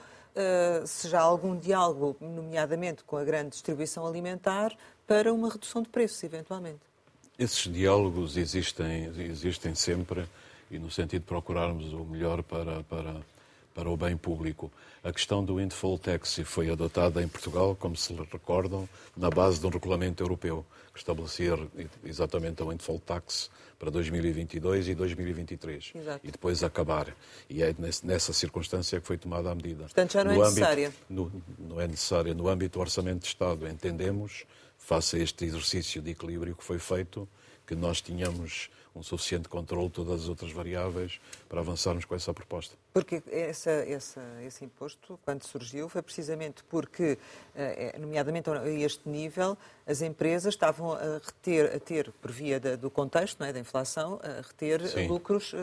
se já há algum diálogo, nomeadamente com a grande distribuição alimentar, para uma redução de preços, eventualmente? Esses diálogos existem, existem sempre e no sentido de procurarmos o melhor para, para, para o bem público. A questão do windfall tax foi adotada em Portugal, como se recordam, na base de um regulamento europeu estabelecer exatamente a windfall tax para 2022 e 2023 Exato. e depois acabar. E é nessa circunstância que foi tomada a medida. Portanto, já não é no é necessária. No, não é necessária. No âmbito do Orçamento de Estado, entendemos, face a este exercício de equilíbrio que foi feito, que nós tínhamos um suficiente controle de todas as outras variáveis para avançarmos com essa proposta. Porque essa, essa, esse imposto, quando surgiu, foi precisamente porque, eh, é, nomeadamente a este nível, as empresas estavam a reter, a ter, por via do contexto não é, da inflação, a reter Sim. lucros uh,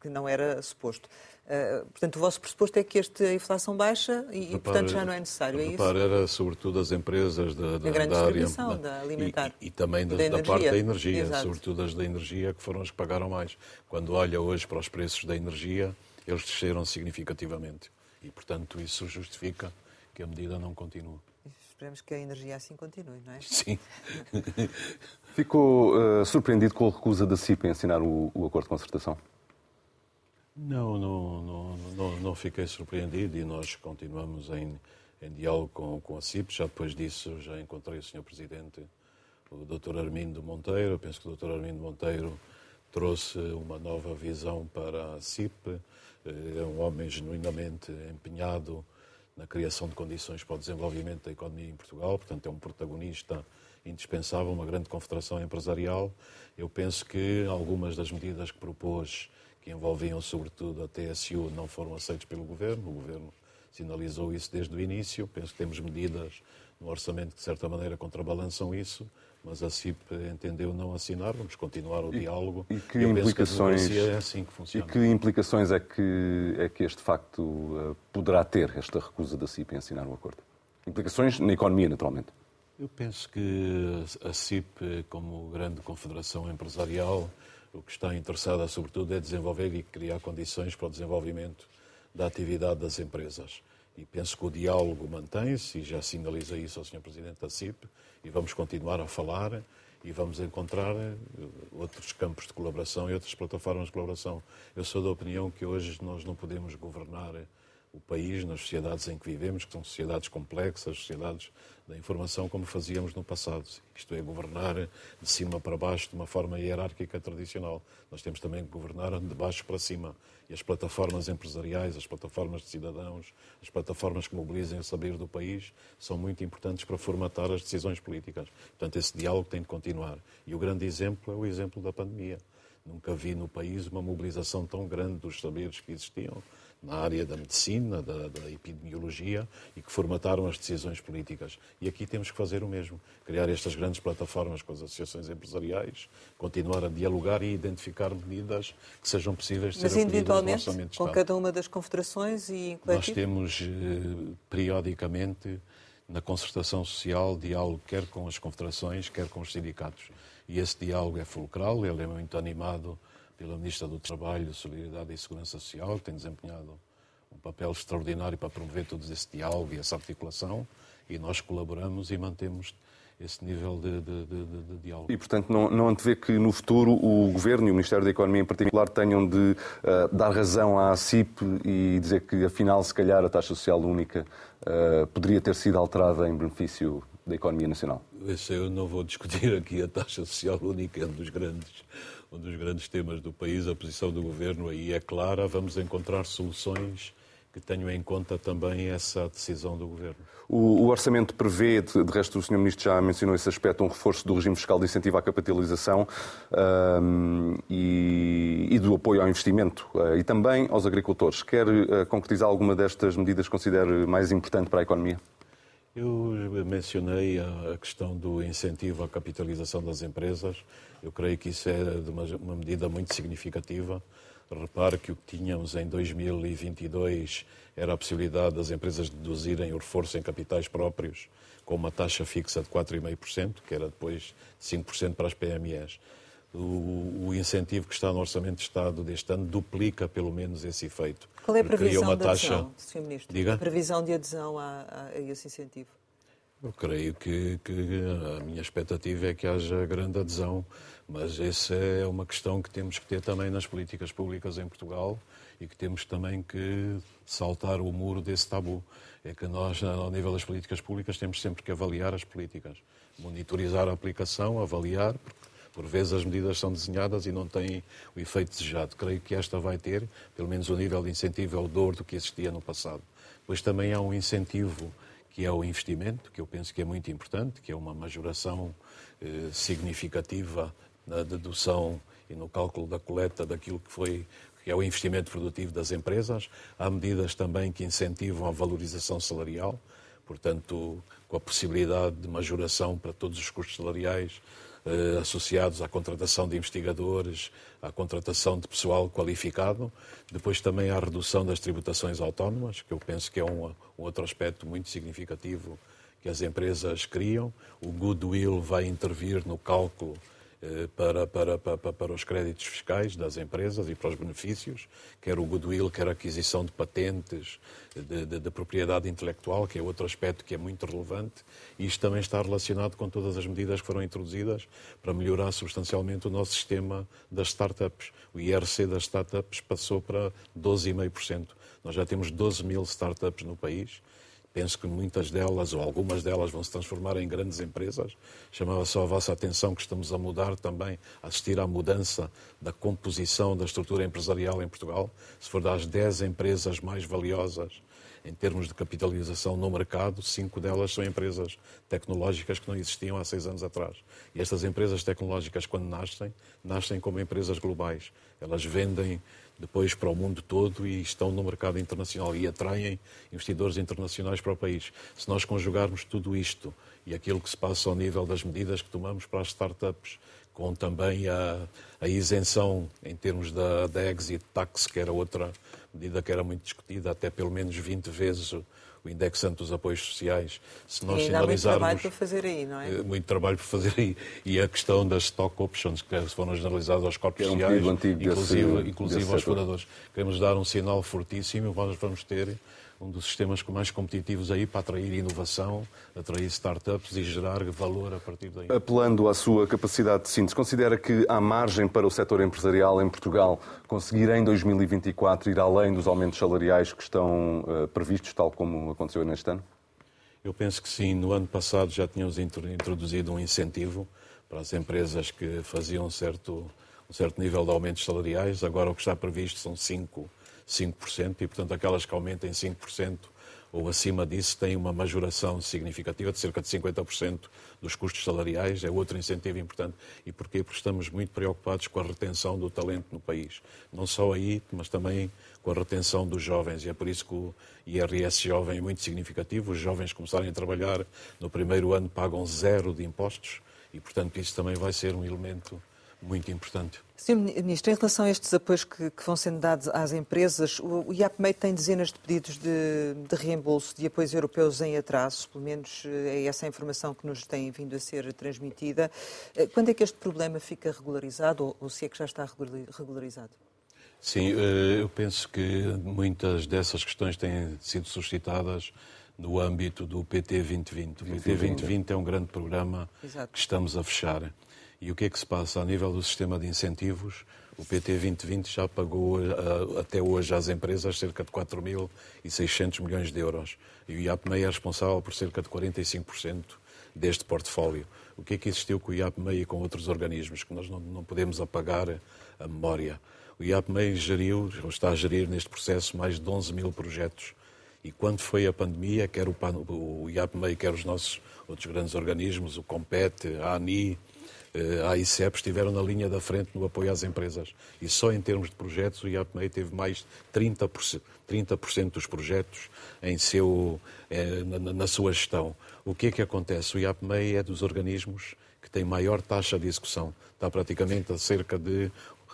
que não era suposto. Uh, portanto, o vosso pressuposto é que esta inflação baixa e, repare, portanto, já não é necessário, é repare, isso? era sobretudo as empresas da, da, da, da área da alimentar. E, e também da, da, parte da energia, Exato. sobretudo as da energia, que foram as que pagaram mais. Quando olha hoje para os preços da energia, eles desceram significativamente. E, portanto, isso justifica que a medida não continue. Esperemos que a energia assim continue, não é? Sim. Ficou uh, surpreendido com a recusa da CIP em assinar o, o acordo de concertação? Não, não, não, não, não fiquei surpreendido e nós continuamos em, em diálogo com, com a CIP. Já depois disso, já encontrei o Sr. Presidente, o Dr. Armindo Monteiro. Eu penso que o Dr. Armindo Monteiro trouxe uma nova visão para a CIP é um homem genuinamente empenhado na criação de condições para o desenvolvimento da economia em Portugal, portanto é um protagonista indispensável, uma grande confederação empresarial. Eu penso que algumas das medidas que propôs, que envolviam sobretudo a TSU, não foram aceitas pelo Governo. O Governo sinalizou isso desde o início. Penso que temos medidas no orçamento que, de certa maneira, contrabalançam isso mas a CIP entendeu não assinar, vamos continuar o e, diálogo. E que Eu implicações que é assim que. E que implicações é que, é que este facto uh, poderá ter, esta recusa da CIP em assinar o acordo? Implicações na economia, naturalmente. Eu penso que a CIP, como grande confederação empresarial, o que está interessada, sobretudo, é desenvolver e criar condições para o desenvolvimento da atividade das empresas. E penso que o diálogo mantém-se, e já sinaliza isso ao Sr. Presidente da CIP, e vamos continuar a falar e vamos encontrar eh, outros campos de colaboração e outras plataformas de colaboração. Eu sou da opinião que hoje nós não podemos governar o país nas sociedades em que vivemos, que são sociedades complexas, sociedades da informação, como fazíamos no passado. Isto é, governar de cima para baixo de uma forma hierárquica tradicional. Nós temos também que governar de baixo para cima. E as plataformas empresariais, as plataformas de cidadãos, as plataformas que mobilizem o saber do país são muito importantes para formatar as decisões políticas. Portanto, esse diálogo tem de continuar. E o grande exemplo é o exemplo da pandemia. Nunca vi no país uma mobilização tão grande dos saberes que existiam na área da medicina, da, da, epidemiologia e que formataram as decisões políticas. E aqui temos que fazer o mesmo, criar estas grandes plataformas com as associações empresariais, continuar a dialogar e identificar medidas que sejam possíveis de Mas ser individualmente, no orçamento de com Estado. cada uma das confederações e coletivo? Nós temos eh, periodicamente na concertação social diálogo quer com as confederações, quer com os sindicatos. E esse diálogo é fulcral, ele é muito animado pela Ministra do Trabalho, Solidariedade e Segurança Social, que tem desempenhado um papel extraordinário para promover todo esse diálogo e essa articulação, e nós colaboramos e mantemos esse nível de, de, de, de, diálogo. E, portanto, não, não antevê que no futuro o Governo e o Ministério da Economia em particular tenham de uh, dar razão à CIP e dizer que, afinal, se calhar a taxa social única uh, poderia ter sido alterada em benefício da economia nacional? Esse eu não vou discutir aqui a taxa social única, é um dos grandes um dos grandes temas do país, a posição do governo aí é clara, vamos encontrar soluções que tenham em conta também essa decisão do Governo. O, o orçamento prevê, de, de, resto o Sr. Ministro já mencionou esse aspecto, um reforço do regime fiscal de incentivo à capitalização um, e, e, do apoio ao investimento uh, e também aos agricultores. Quer uh, concretizar alguma destas medidas que considere mais importante para a economia? Eu mencionei a questão do incentivo à capitalização das empresas. Eu creio que isso é uma, medida muito significativa. Repare que o que tínhamos em 2022 era a possibilidade das empresas deduzirem o reforço em capitais próprios com uma taxa fixa de 4,5%, que era depois de 5% para as PMEs o, o, incentivo que está no Orçamento de Estado deste ano duplica pelo menos esse efeito. Qual é a previsão uma de taxa... adesão, Sr. Ministro? Diga? A previsão de adesão a, a, a esse incentivo? Eu creio que, que, a minha expectativa é que haja grande adesão, mas essa é uma questão que temos que ter também nas políticas públicas em Portugal e que temos também que saltar o muro desse tabu. É que nós, ao nível das políticas públicas, temos sempre que avaliar as políticas, monitorizar a aplicação, avaliar, porque por vezes as medidas são desenhadas e não têm o efeito desejado. Creio que esta vai ter, pelo menos o nível de incentivo é o dobro do que existia no passado. Pois também há um incentivo que é o investimento, que eu penso que é muito importante, que é uma majoração eh, significativa na dedução e no cálculo da coleta daquilo que foi que é o investimento produtivo das empresas. Há medidas também que incentivam a valorização salarial, portanto, com a possibilidade de majoração para todos os custos salariais eh, associados à contratação de investigadores, à contratação de pessoal qualificado. Depois também à redução das tributações autónomas, que eu penso que é um, um outro aspecto muito significativo que as empresas criam. O goodwill vai intervir no cálculo para, para, para, para os créditos fiscais das empresas e para os benefícios, quer o goodwill, quer a aquisição de patentes, de, de, de, propriedade intelectual, que é outro aspecto que é muito relevante, e isto também está relacionado com todas as medidas que foram introduzidas para melhorar substancialmente o nosso sistema das startups. O IRC das startups passou para 12,5%. Nós já temos 12 mil startups no país Penso que muitas delas, ou algumas delas, vão se transformar em grandes empresas. Chamava só a vossa atenção que estamos a mudar também, a assistir à mudança da composição da estrutura empresarial em Portugal. Se for das 10 empresas mais valiosas em termos de capitalização no mercado, cinco delas são empresas tecnológicas que não existiam há seis anos atrás. E estas empresas tecnológicas, quando nascem, nascem como empresas globais. Elas vendem depois para o mundo todo e estão no mercado internacional e atraem investidores internacionais para o país. Se nós conjugarmos tudo isto e aquilo que se passa ao nível das medidas que tomamos para as startups, com também a, a isenção em termos da, da exit tax, que era outra medida que era muito discutida, até pelo menos 20 vezes o indexante dos apoios sociais, se nós e sinalizarmos... muito trabalho para fazer aí, não é? Eh, muito trabalho para fazer aí. E a questão das stock options, que foram generalizadas aos corpos é um sociais, inclusive, desse, inclusive aos fundadores. Queremos dar um sinal fortíssimo, nós vamos ter um dos sistemas mais competitivos aí para atrair inovação, atrair startups e gerar valor a partir daí. Apelando à sua capacidade de síntese, considera que há margem para o setor empresarial em Portugal conseguir em 2024 ir além dos aumentos salariais que estão uh, previstos, tal como aconteceu neste ano? Eu penso que sim. No ano passado já tínhamos introduzido um incentivo para as empresas que faziam um certo, um certo nível de aumentos salariais. Agora o que está previsto são 5%. 5%, e, portanto, aquelas que aumentem 5% ou acima disso têm uma majoração significativa de cerca de 50% dos custos salariais, é outro incentivo importante. E porquê? Porque estamos muito preocupados com a retenção do talento no país. Não só aí, mas também com a retenção dos jovens. E é por isso que o IRS jovem é muito significativo. Os jovens começarem a trabalhar no primeiro ano pagam zero de impostos e, portanto, isso também vai ser um elemento muito importante. Sr. Ministro, em relação a estes apoios que, que vão sendo dados às empresas, o, o IAPMEI tem dezenas de pedidos de, de, reembolso de apoios europeus em atraso, pelo menos eh, é essa a informação que nos tem vindo a ser transmitida. Eh, quando é que este problema fica regularizado, ou, ou se é que já está regularizado? Sim, eh, eu penso que muitas dessas questões têm sido suscitadas no âmbito do PT 2020. O PT 2020 é um grande programa Exato. que estamos a fechar. E o que é que se passa? A nível do sistema de incentivos, o PT 2020 já pagou uh, até hoje às empresas cerca de 4.600 milhões de euros. E o IAPMEI é responsável por cerca de 45% deste portfólio. O que é que existiu com o IAPMEI e com outros organismos que nós não, não podemos apagar a memória? O IAPMEI geriu, ou está a gerir neste processo, mais de 11 mil projetos. E quando foi a pandemia, quer o, o IAPMEI, quer os nossos outros grandes organismos, o COMPET, a ANI, eh, a ICEP estiveram na linha da frente no apoio às empresas. E só em termos de projetos, o IAPMEI teve mais de 30%, 30 dos projetos em seu, eh, na, na, sua gestão. O que é que acontece? O IAPMEI é dos organismos que tem maior taxa de execução. Está praticamente a cerca de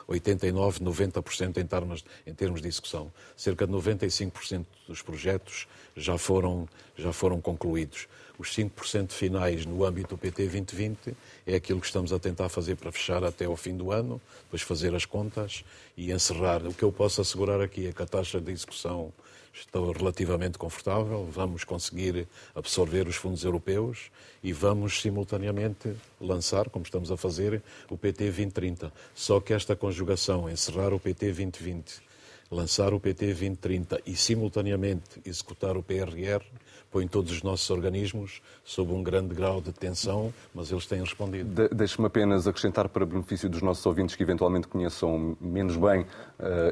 89, 90% em termos, em termos de execução. Cerca de 95% dos projetos já foram, já foram concluídos. Os 5% finais no âmbito do PT 2020 é aquilo que estamos a tentar fazer para fechar até ao fim do ano, depois fazer as contas e encerrar. O que eu posso assegurar aqui é que a taxa de execução está relativamente confortável, vamos conseguir absorver os fundos europeus e vamos simultaneamente lançar, como estamos a fazer, o PT 2030. Só que esta conjugação, encerrar o PT 2020 lançar o PT 2030 e, simultaneamente, executar o PRR, põe todos os nossos organismos sob um grande grau de tensão, mas eles têm respondido. De Deixe-me apenas acrescentar para benefício dos nossos ouvintes que eventualmente conheçam menos bem uh,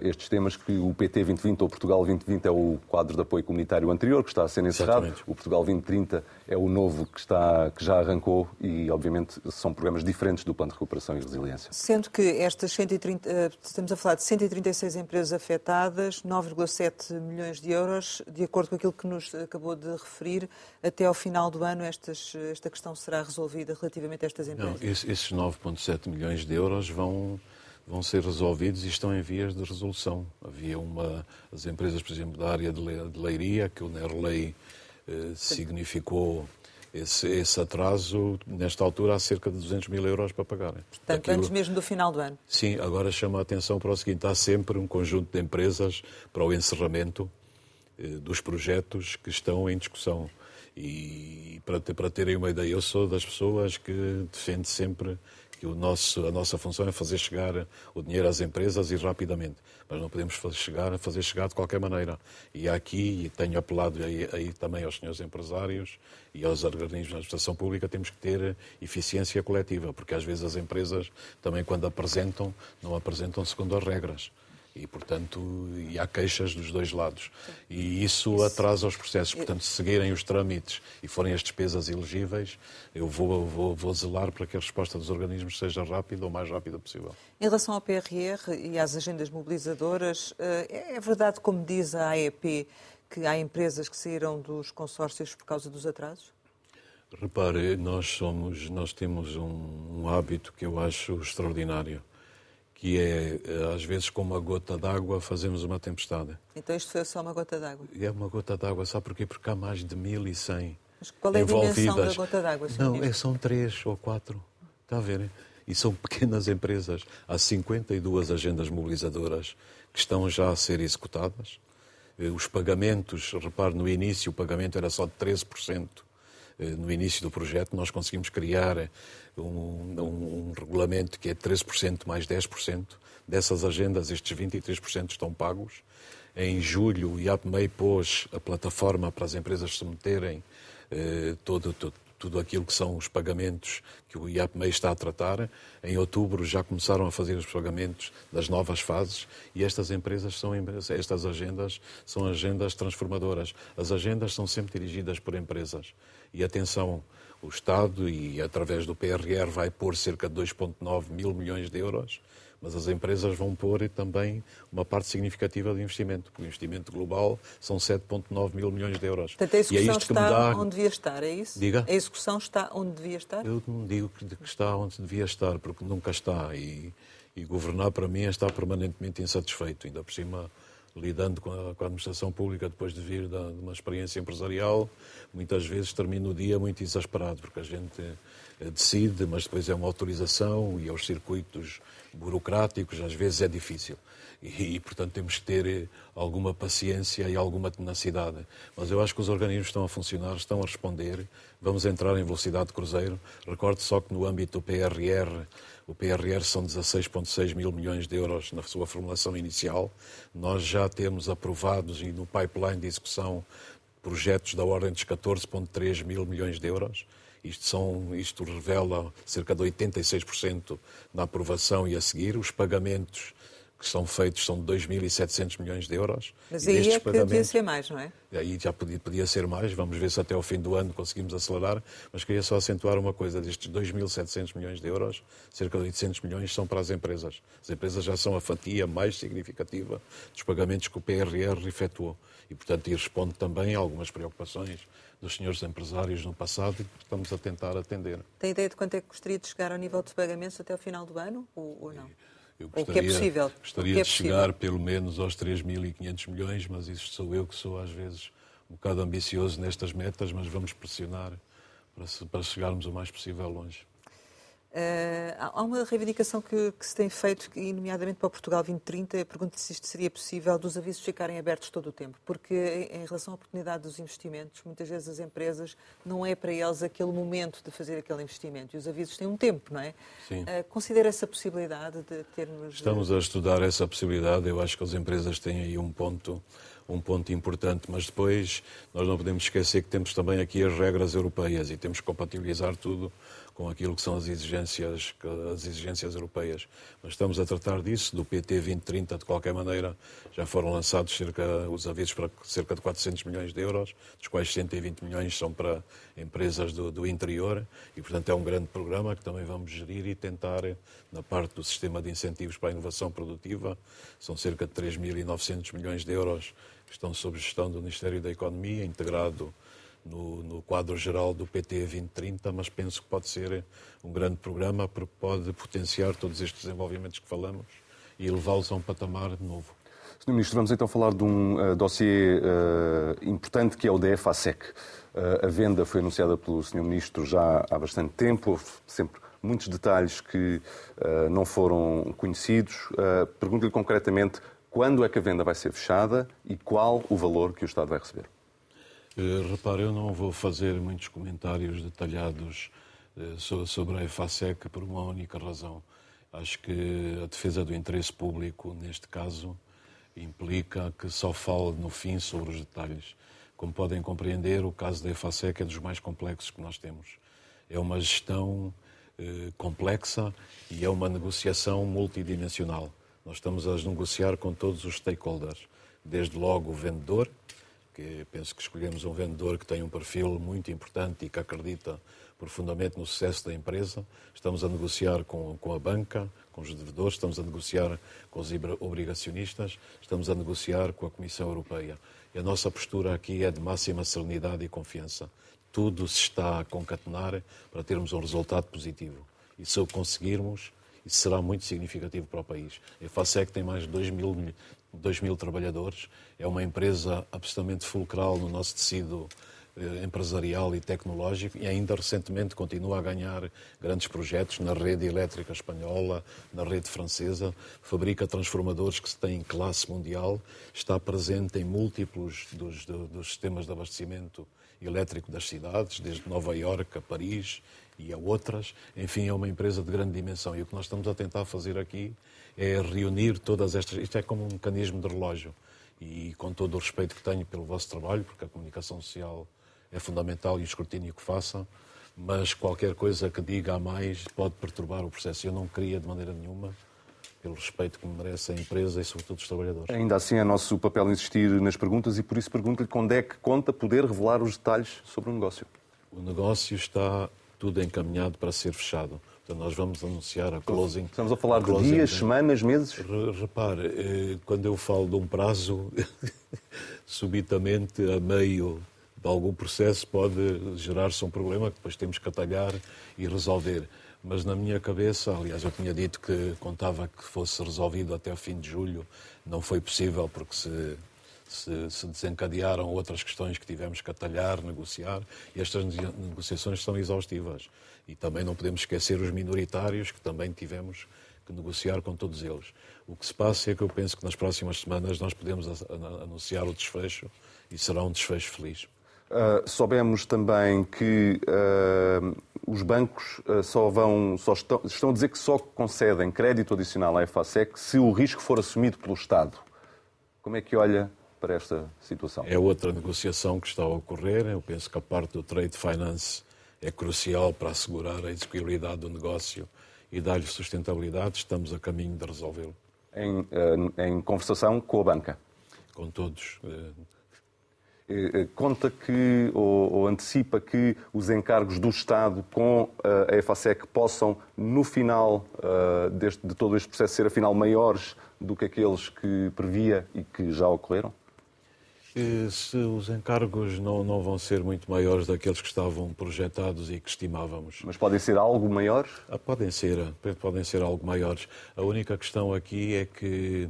estes temas, que o PT 2020 ou Portugal 2020 é o quadro de apoio comunitário anterior, que está a ser encerrado. Exatamente. O Portugal 2030 é o novo que, está, que já arrancou e, obviamente, são programas diferentes do Plano de Recuperação e Resiliência. Sendo que estas 130, eh, estamos a falar de 136 empresas afetadas, 9,7 milhões de euros, de acordo com aquilo que nos acabou de referir, até ao final do ano estas, esta questão será resolvida relativamente a estas empresas? Não, esses 9,7 milhões de euros vão, vão ser resolvidos e estão em vias de resolução. Havia uma, as empresas, por exemplo, da área de leiria, que o Nerlei eh, significou esse, esse, atraso, nesta altura, há cerca de 200 mil euros para pagar. Portanto, Aquilo... antes mesmo do final do ano. Sim, agora chama a atenção para o seguinte: há sempre um conjunto de empresas para o encerramento dos projetos que estão em discussão. E para, para terem uma ideia, eu sou das pessoas que defende sempre que o nosso, a nossa função é fazer chegar o dinheiro às empresas e rapidamente. Mas não podemos fazer chegar, fazer chegar de qualquer maneira. E aqui, e tenho apelado aí, aí também aos senhores empresários e aos organismos da administração pública, temos que ter eficiência coletiva, porque às vezes as empresas também, quando apresentam, não apresentam segundo as regras e, portanto, e há queixas dos dois lados. E isso atrasa os processos. Portanto, se seguirem os trâmites e forem as despesas elegíveis, eu vou, vou, vou zelar para que a resposta dos organismos seja rápida ou mais rápida possível. Em relação ao PRR e às agendas mobilizadoras, eh, é verdade, como diz a AEP, que há empresas que saíram dos consórcios por causa dos atrasos? Repare, nós somos, nós temos um, um hábito que eu acho extraordinário que é, eh, às vezes, com uma gota d'água, fazemos uma tempestade. Então isto foi só uma gota d'água? É uma gota d'água, sabe porquê? Porque há mais de 1.100 Mas qual é a dimensão da gota d'água? Não, é, são três ou quatro. Está a ver? E são pequenas empresas. Há 52 agendas mobilizadoras que estão já a ser executadas. Eh, os pagamentos, repare, no início o pagamento era só de 13%. Eh, no início do projeto, nós conseguimos criar um, um, um regulamento que é 13% mais 10%. Dessas agendas, estes 23% estão pagos. Em julho, o IAPMEI pôs a plataforma para as empresas submeterem eh, todo, todo, tudo aquilo que são os pagamentos que o IAPMEI está a tratar. Em outubro já começaram a fazer os pagamentos das novas fases e estas empresas são estas agendas são agendas transformadoras. As agendas são sempre dirigidas por empresas. E atenção, o Estado, e através do PRR, vai pôr cerca de 2,9 mil milhões de euros, mas as empresas vão pôr também uma parte significativa de investimento, porque o investimento global são 7,9 mil milhões de euros. Portanto, a execução é está dá... onde devia estar, é isso? Diga? A execução está onde devia estar? Eu não digo que está onde devia estar, porque nunca está. E, e governar, para mim, é estar permanentemente insatisfeito. Ainda por cima lidando com a, com a, administração pública depois de vir de uma experiência empresarial, muitas vezes termina o dia muito exasperado, porque a gente eh, decide, mas depois é uma autorização e aos circuitos burocráticos às vezes é difícil. E, e, portanto, temos que ter eh, alguma paciência e alguma tenacidade. Mas eu acho que os organismos estão a funcionar, estão a responder. Vamos entrar em velocidade de cruzeiro. Recorde só que no âmbito do PRR o PRR são 16,6 mil milhões de euros na sua formulação inicial. Nós já temos aprovados e no pipeline de execução projetos da ordem dos 14,3 mil milhões de euros. Isto, são, isto revela cerca de 86% na aprovação e a seguir. Os pagamentos que são feitos são de 2.700 milhões de euros. Mas aí é que podia ser mais, não é? Aí já podia, podia ser mais, vamos ver se até ao fim do ano conseguimos acelerar, mas queria só acentuar uma coisa, destes 2.700 milhões de euros, cerca de 800 milhões são para as empresas. As empresas já são a fatia mais significativa dos pagamentos que o PRR efetuou. E, portanto, e responde também a algumas preocupações dos senhores empresários no passado e que estamos a tentar atender. Tem ideia de quanto é que gostaria de chegar ao nível de pagamentos até ao final do ano, ou, ou não? E... Eu gostaria, o que é possível. Gostaria é de chegar pelo menos aos 3.500 milhões, mas isso sou eu que sou às vezes um bocado ambicioso nestas metas, mas vamos pressionar para, para chegarmos o mais possível longe. Uh, há uma reivindicação que, que, se tem feito, e nomeadamente para o Portugal 2030, eu pergunto se isto seria possível, dos avisos ficarem abertos todo o tempo, porque em, relação à oportunidade dos investimentos, muitas vezes as empresas não é para eles aquele momento de fazer aquele investimento, e os avisos têm um tempo, não é? Sim. Uh, considera essa possibilidade de termos... Estamos a estudar essa possibilidade, eu acho que as empresas têm aí um ponto um ponto importante, mas depois nós não podemos esquecer que temos também aqui as regras europeias e temos que compatibilizar tudo com aquilo que são as exigências, as exigências europeias. Mas estamos a tratar disso, do PT 2030, de qualquer maneira, já foram lançados cerca, os avisos para cerca de 400 milhões de euros, dos quais 120 milhões são para empresas do, do interior, e portanto é um grande programa que também vamos gerir e tentar, na parte do sistema de incentivos para a inovação produtiva, são cerca de 3.900 milhões de euros que estão sob gestão do Ministério da Economia, integrado no, no, quadro geral do PT 2030, mas penso que pode ser um grande programa porque pode potenciar todos estes desenvolvimentos que falamos e levá-los a um patamar novo. Sr. Ministro, vamos então falar de um uh, dossiê uh, importante que é o DFASEC. Uh, a venda foi anunciada pelo Sr. Ministro já há bastante tempo, houve sempre muitos detalhes que uh, não foram conhecidos. Pergunto-lhe concretamente quando é que a venda vai ser fechada e qual o valor que o Estado vai receber. Uh, repare, eu não vou fazer muitos comentários detalhados uh, sobre a EFASEC por uma única razão. Acho que a defesa do interesse público, neste caso, implica que só fale no fim sobre os detalhes. Como podem compreender, o caso da EFASEC é dos mais complexos que nós temos. É uma gestão eh, complexa e é uma negociação multidimensional. Nós estamos a negociar com todos os stakeholders, desde logo o vendedor, penso que escolhemos um vendedor que tem um perfil muito importante e que acredita profundamente no sucesso da empresa. Estamos a negociar com, com a banca, com os devedores, estamos a negociar com os obrigacionistas, estamos a negociar com a Comissão Europeia. E a nossa postura aqui é de máxima serenidade e confiança. Tudo se está a concatenar para termos um resultado positivo. E se o conseguirmos, isso será muito significativo para o país. A FASEC tem mais de 2 mil, 2 mil trabalhadores, é uma empresa absolutamente fulcral no nosso tecido eh, empresarial e tecnológico. E ainda recentemente continua a ganhar grandes projetos na rede elétrica espanhola, na rede francesa, fabrica transformadores que têm classe mundial, está presente em múltiplos dos, dos sistemas de abastecimento elétrico das cidades, desde Nova Iorque a Paris e a outras. Enfim, é uma empresa de grande dimensão. E o que nós estamos a tentar fazer aqui é reunir todas estas. Isto é como um mecanismo de relógio. E com todo o respeito que tenho pelo vosso trabalho, porque a comunicação social é fundamental e o escrutínio que faça, mas qualquer coisa que diga a mais pode perturbar o processo. Eu não queria de maneira nenhuma pelo respeito que me merece a empresa e, sobretudo, os trabalhadores. Ainda assim, é nosso papel insistir nas perguntas e, por isso, pergunto-lhe quando é que conta poder revelar os detalhes sobre o negócio. O negócio está tudo encaminhado para ser fechado. Portanto, nós vamos anunciar a closing. Estamos a falar a de dias, de... semanas, meses? Repare, eh, quando eu falo de um prazo, subitamente, a meio de algum processo, pode gerar-se um problema que depois temos que atalhar e resolver mas na minha cabeça, aliás, eu tinha dito que contava que fosse resolvido até o fim de julho, não foi possível porque se, se, se desencadearam outras questões que tivemos que atalhar, negociar, e estas negociações são exaustivas. E também não podemos esquecer os minoritários, que também tivemos que negociar com todos eles. O que se passa é que eu penso que nas próximas semanas nós podemos anunciar o desfecho e será um desfecho feliz. Uh, soubemos também que uh, os bancos uh, só vão, só estão, estão a dizer que só concedem crédito adicional à EFASEC se o risco for assumido pelo Estado. Como é que olha para esta situação? É outra negociação que está a ocorrer. Eu penso que a parte do trade finance é crucial para assegurar a execuibilidade do negócio e dar-lhe sustentabilidade. Estamos a caminho de resolvê-lo. Em, em conversação com a banca? Com todos eh, eh, conta que, ou, ou, antecipa que os encargos do Estado com eh, a EFASEC possam, no final deste, de todo este processo, ser afinal maiores do que aqueles que previa e que já ocorreram? Se os encargos não, não vão ser muito maiores daqueles que estavam projetados e que estimávamos. Mas podem ser algo maiores? Ah, podem ser, podem ser algo maiores. A única questão aqui é que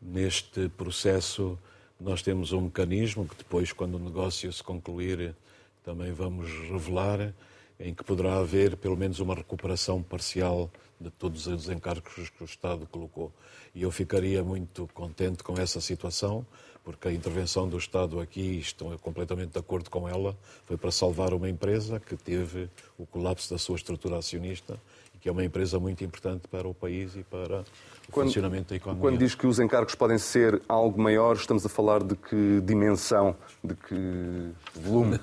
neste processo nós temos um mecanismo que depois, quando o negócio se concluir, também vamos revelar, em que poderá haver pelo menos uma recuperação parcial de todos os encargos que o Estado colocou. E eu ficaria muito contente com essa situação, porque a intervenção do Estado aqui, estou completamente de acordo com ela, foi para salvar uma empresa que teve o colapso da sua estrutura acionista e que é uma empresa muito importante para o país e para o quando, funcionamento da economia. Quando diz que os encargos podem ser algo maior, estamos a falar de que dimensão, de que volume?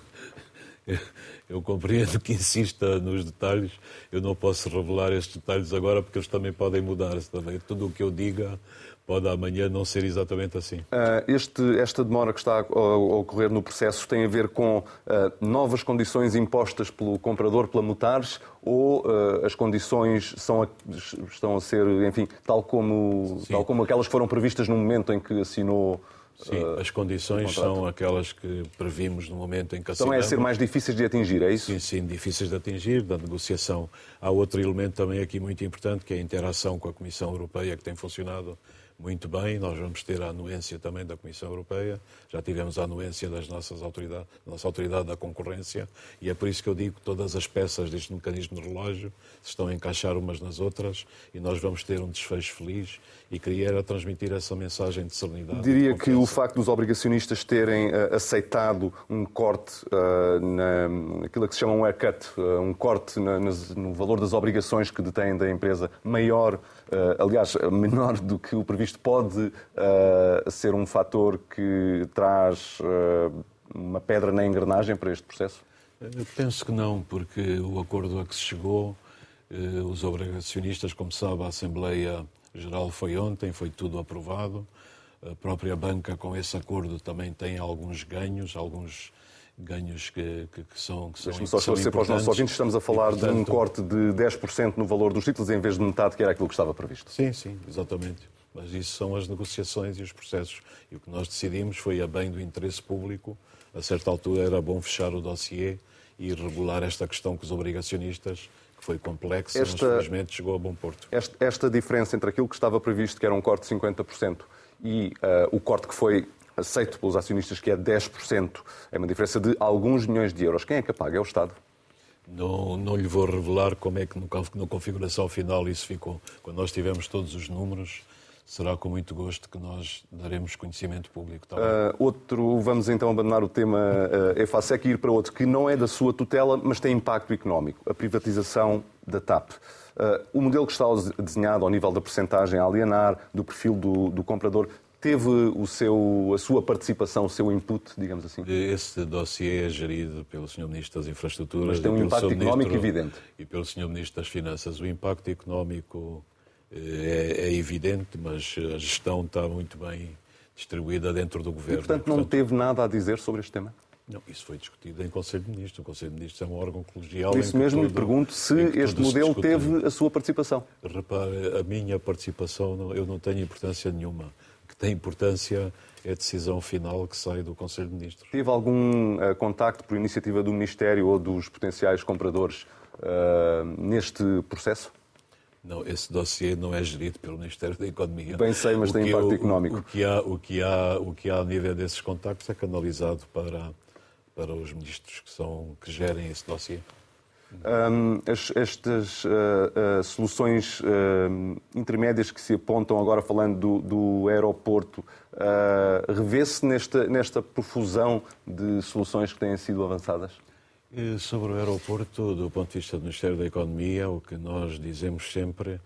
Eu compreendo que insista nos detalhes. Eu não posso revelar estes detalhes agora porque eles também podem mudar. Também. Tudo o que eu diga pode amanhã não ser exatamente assim. Uh, este, esta demora que está a, ocorrer no processo tem a ver com uh, novas condições impostas pelo comprador, pela Mutares, ou uh, as condições são a, estão a ser, enfim, tal como, tal como aquelas que foram previstas no momento em que assinou Sim, as condições são aquelas que previmos no momento em que assinamos. Então é a ser mais difíceis de atingir, é isso? Sim, sim, difíceis de atingir, da negociação. Há outro elemento também aqui muito importante, que é a interação com a Comissão Europeia, que tem funcionado muito bem. Nós vamos ter a anuência também da Comissão Europeia, já tivemos a anuência das nossas autoridades, da nossa autoridade da concorrência, e é por isso que eu digo que todas as peças deste mecanismo de relógio se estão a encaixar umas nas outras e nós vamos ter um desfecho feliz e queria transmitir essa mensagem de serenidade. Diria que o facto dos obrigacionistas terem uh, aceitado um corte uh, na, naquilo que se chama um haircut, uh, um corte na, no valor das obrigações que detêm da empresa maior, aliás, menor do que o previsto, pode ser um fator que traz uma pedra na engrenagem para este processo? Eu penso que não, porque o acordo a que se chegou, os obrigacionistas, como sabe, a Assembleia Geral foi ontem, foi tudo aprovado. A própria banca, com esse acordo, também tem alguns ganhos, alguns ganhos que, que, que são que Deixe-me só esclarecer para os nossos ouvintes, estamos a falar e, portanto, de um corte de 10% no valor dos títulos em vez de metade, que era aquilo que estava previsto. Sim, sim, exatamente. Mas isso são as negociações e os processos. E o que nós decidimos foi a bem do interesse público. A certa altura era bom fechar o dossiê e regular esta questão com os obrigacionistas que foi complexa, esta, mas felizmente chegou a bom porto. Esta, esta, diferença entre aquilo que estava previsto, que era um corte de 50%, e uh, o corte que foi aceito pelos acionistas, que é 10%, é uma diferença de alguns milhões de euros. Quem é que paga? É o Estado? Não, não lhe vou revelar como é que na configuração final isso ficou. Quando nós tivemos todos os números, será com muito gosto que nós daremos conhecimento público. Tá uh, outro, vamos então abandonar o tema uh, EFASEC e ir para outro que não é da sua tutela, mas tem impacto económico, a privatização da TAP. Uh, o modelo que está desenhado ao nível da percentagem a alienar, do perfil do, do comprador, teve o seu, a sua participação, o seu input, digamos assim? Esse dossiê é gerido pelo Sr. Ministro das Infraestruturas. Mas tem um impacto económico evidente. E pelo Sr. Ministro das Finanças. O impacto económico é, é evidente, mas a gestão está muito bem distribuída dentro do governo. E, portanto, não portanto, teve nada a dizer sobre este tema? Não, isso foi discutido em Conselho de Ministros. O Conselho de Ministros é um órgão colegial. Por isso mesmo lhe pergunto se este modelo teve a sua participação. Repare, a minha participação, eu não tenho importância nenhuma. O tem importância é a decisão final que sai do Conselho de Ministros. Teve algum uh, contacto por iniciativa do Ministério ou dos potenciais compradores uh, neste processo? Não, esse dossiê não é gerido pelo Ministério da Economia. Bem sei, mas o tem impacto económico. O que, há, o, que há, o que há a nível desses contactos é canalizado para, para os ministros que, são, que gerem esse dossiê. Um, as, estas uh, uh, soluções uh, intermédias que se apontam, agora falando do, do aeroporto, revê-se nesta, nesta profusão de soluções que têm sido avançadas? Sobre o aeroporto, do ponto de vista do Ministério da Economia, o que nós dizemos sempre,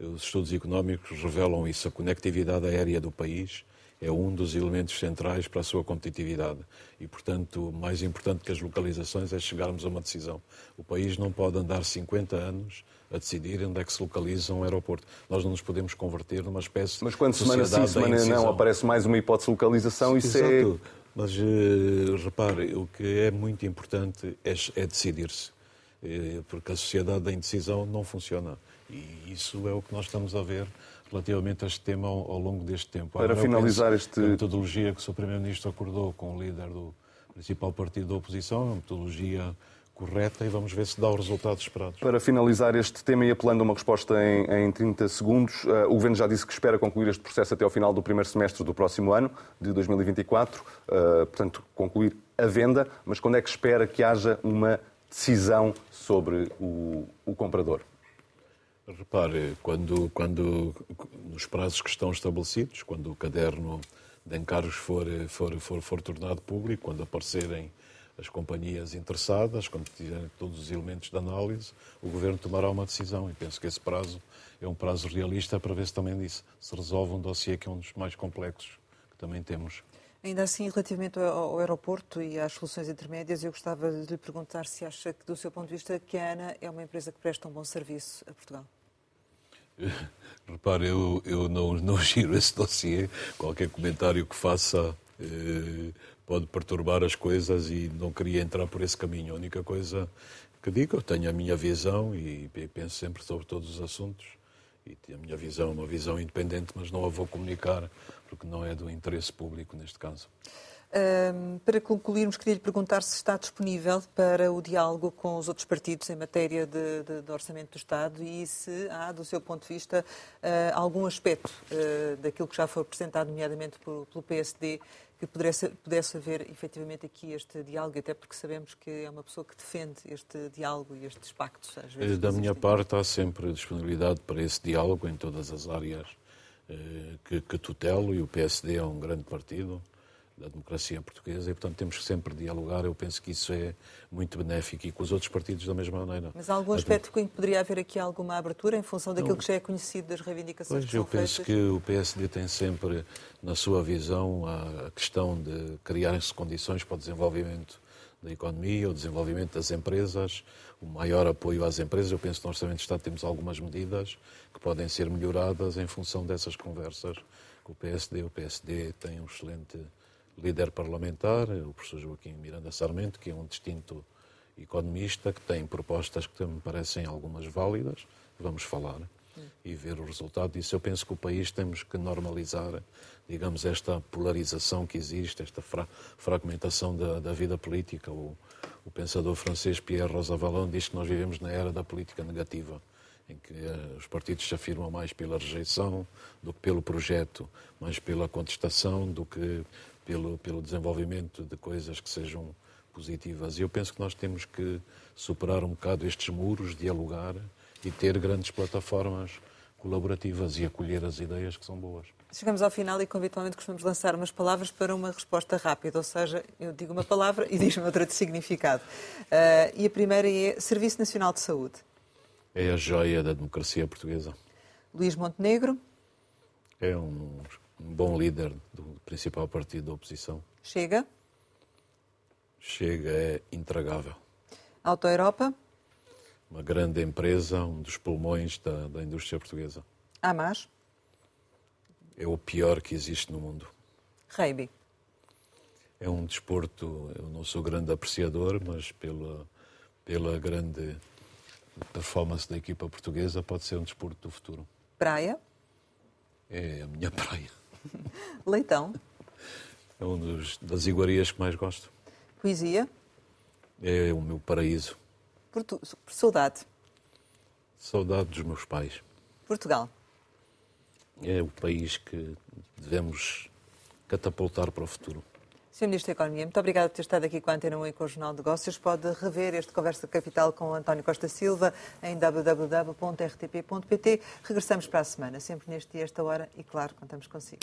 os estudos económicos revelam isso, a conectividade aérea do país é um dos elementos centrais para a sua competitividade. E, portanto, mais importante que as localizações é chegarmos a uma decisão. O país não pode andar 50 anos a decidir onde é que se localiza um aeroporto. Nós não nos podemos converter numa espécie Mas quando semana sim, semana não aparece mais uma hipótese de localização, isso é Exato. é mas uh, repare, o que é muito importante é, é decidir-se, uh, porque a sociedade da indecisão não funciona. E isso é o que nós estamos a ver relativamente a este tema ao, ao longo deste tempo. Para Agora, finalizar este. A metodologia que o Sr. Primeiro-Ministro acordou com o líder do principal partido da oposição, é uma metodologia correta e vamos ver se dá os resultados esperados. Para finalizar este tema e apelando a uma resposta em, em 30 segundos, uh, o Governo já disse que espera concluir este processo até ao final do primeiro semestre do próximo ano, de 2024, uh, eh, portanto, concluir a venda, mas quando é que espera que haja uma decisão sobre o, o comprador? Repare, quando, quando, nos prazos que estão estabelecidos, quando o caderno de encargos for, for, for, for tornado público, quando aparecerem as companhias interessadas, quando tiverem todos os elementos de análise, o Governo tomará uma decisão. E penso que esse prazo é um prazo realista para ver se também disso se resolve um dossiê que é um dos mais complexos que também temos. Ainda assim, relativamente ao aeroporto e às soluções intermédias, eu gostava de lhe perguntar se acha que, do seu ponto de vista, que a ANA é uma empresa que presta um bom serviço a Portugal. Repare, eu, eu não, não giro esse dossiê. Qualquer comentário que faça eh, pode perturbar as coisas e não queria entrar por esse caminho. A única coisa que digo, eu tenho a minha visão e penso sempre sobre todos os assuntos e a minha visão é uma visão independente, mas não a vou comunicar porque não é do interesse público neste caso. Um, para concluirmos, queria lhe perguntar se está disponível para o diálogo com os outros partidos em matéria de, de, de orçamento do Estado e se há, do seu ponto de vista, uh, algum aspecto uh, daquilo que já foi apresentado, nomeadamente pelo, pelo PSD, que pudesse, pudesse haver efetivamente aqui este diálogo, até porque sabemos que é uma pessoa que defende este diálogo e estes pactos. Às vezes, da minha parte, há sempre disponibilidade para esse diálogo em todas as áreas eh, que, que tutelo e o PSD é um grande partido da democracia portuguesa e, portanto, temos que sempre dialogar. Eu penso que isso é muito benéfico e com os outros partidos da mesma maneira. Mas há algum aspecto em que poderia haver aqui alguma abertura em função daquilo que já é conhecido das reivindicações pois, que eu penso que o PSD tem sempre, na sua visão, a questão de criarem-se condições para o desenvolvimento da economia, o desenvolvimento das empresas, o maior apoio às empresas. Eu penso que no Orçamento de Estado temos algumas medidas que podem ser melhoradas em função dessas conversas com o PSD. O PSD tem um excelente líder parlamentar, o professor Joaquim Miranda Sarmento, que é um distinto economista, que tem propostas que me parecem algumas válidas, vamos falar e ver o resultado disso. Eu penso que o país temos que normalizar, digamos, esta polarização que existe, esta fra fragmentação da, da, vida política. O, o pensador francês Pierre Rosanvallon diz que nós vivemos na era da política negativa em que uh, os partidos se afirmam mais pela rejeição do que pelo projeto, mais pela contestação do que pelo, pelo desenvolvimento de coisas que sejam positivas. E eu penso que nós temos que superar um bocado estes muros, dialogar e ter grandes plataformas colaborativas e acolher as ideias que são boas. Chegamos ao final e, habitualmente, costumamos lançar umas palavras para uma resposta rápida, ou seja, eu digo uma palavra e diz-me outra de significado. Uh, e a primeira é Serviço Nacional de Saúde. É a joia da democracia portuguesa. Luís Montenegro. É um um bom líder do principal partido da oposição. Chega? Chega é intragável. Auto Europa? Uma grande empresa, um dos pulmões da, da indústria portuguesa. Hamas? É o pior que existe no mundo. Reiby? É um desporto, eu não sou grande apreciador, mas pela, pela grande performance da equipa portuguesa pode ser um desporto do futuro. Praia? É a minha praia. Leitão. É uma das iguarias que mais gosto. Poesia. É o meu paraíso. Portu... Saudade. Saudade dos meus pais. Portugal. É o país que devemos catapultar para o futuro. Sr. Ministro da Economia, muito obrigado por ter estado aqui com a Antena 1 e com o Jornal de Negócios. Pode rever este Conversa Capital com o António Costa Silva em www.rtp.pt. Regressamos para a semana, sempre neste dia, esta hora, e claro, contamos consigo.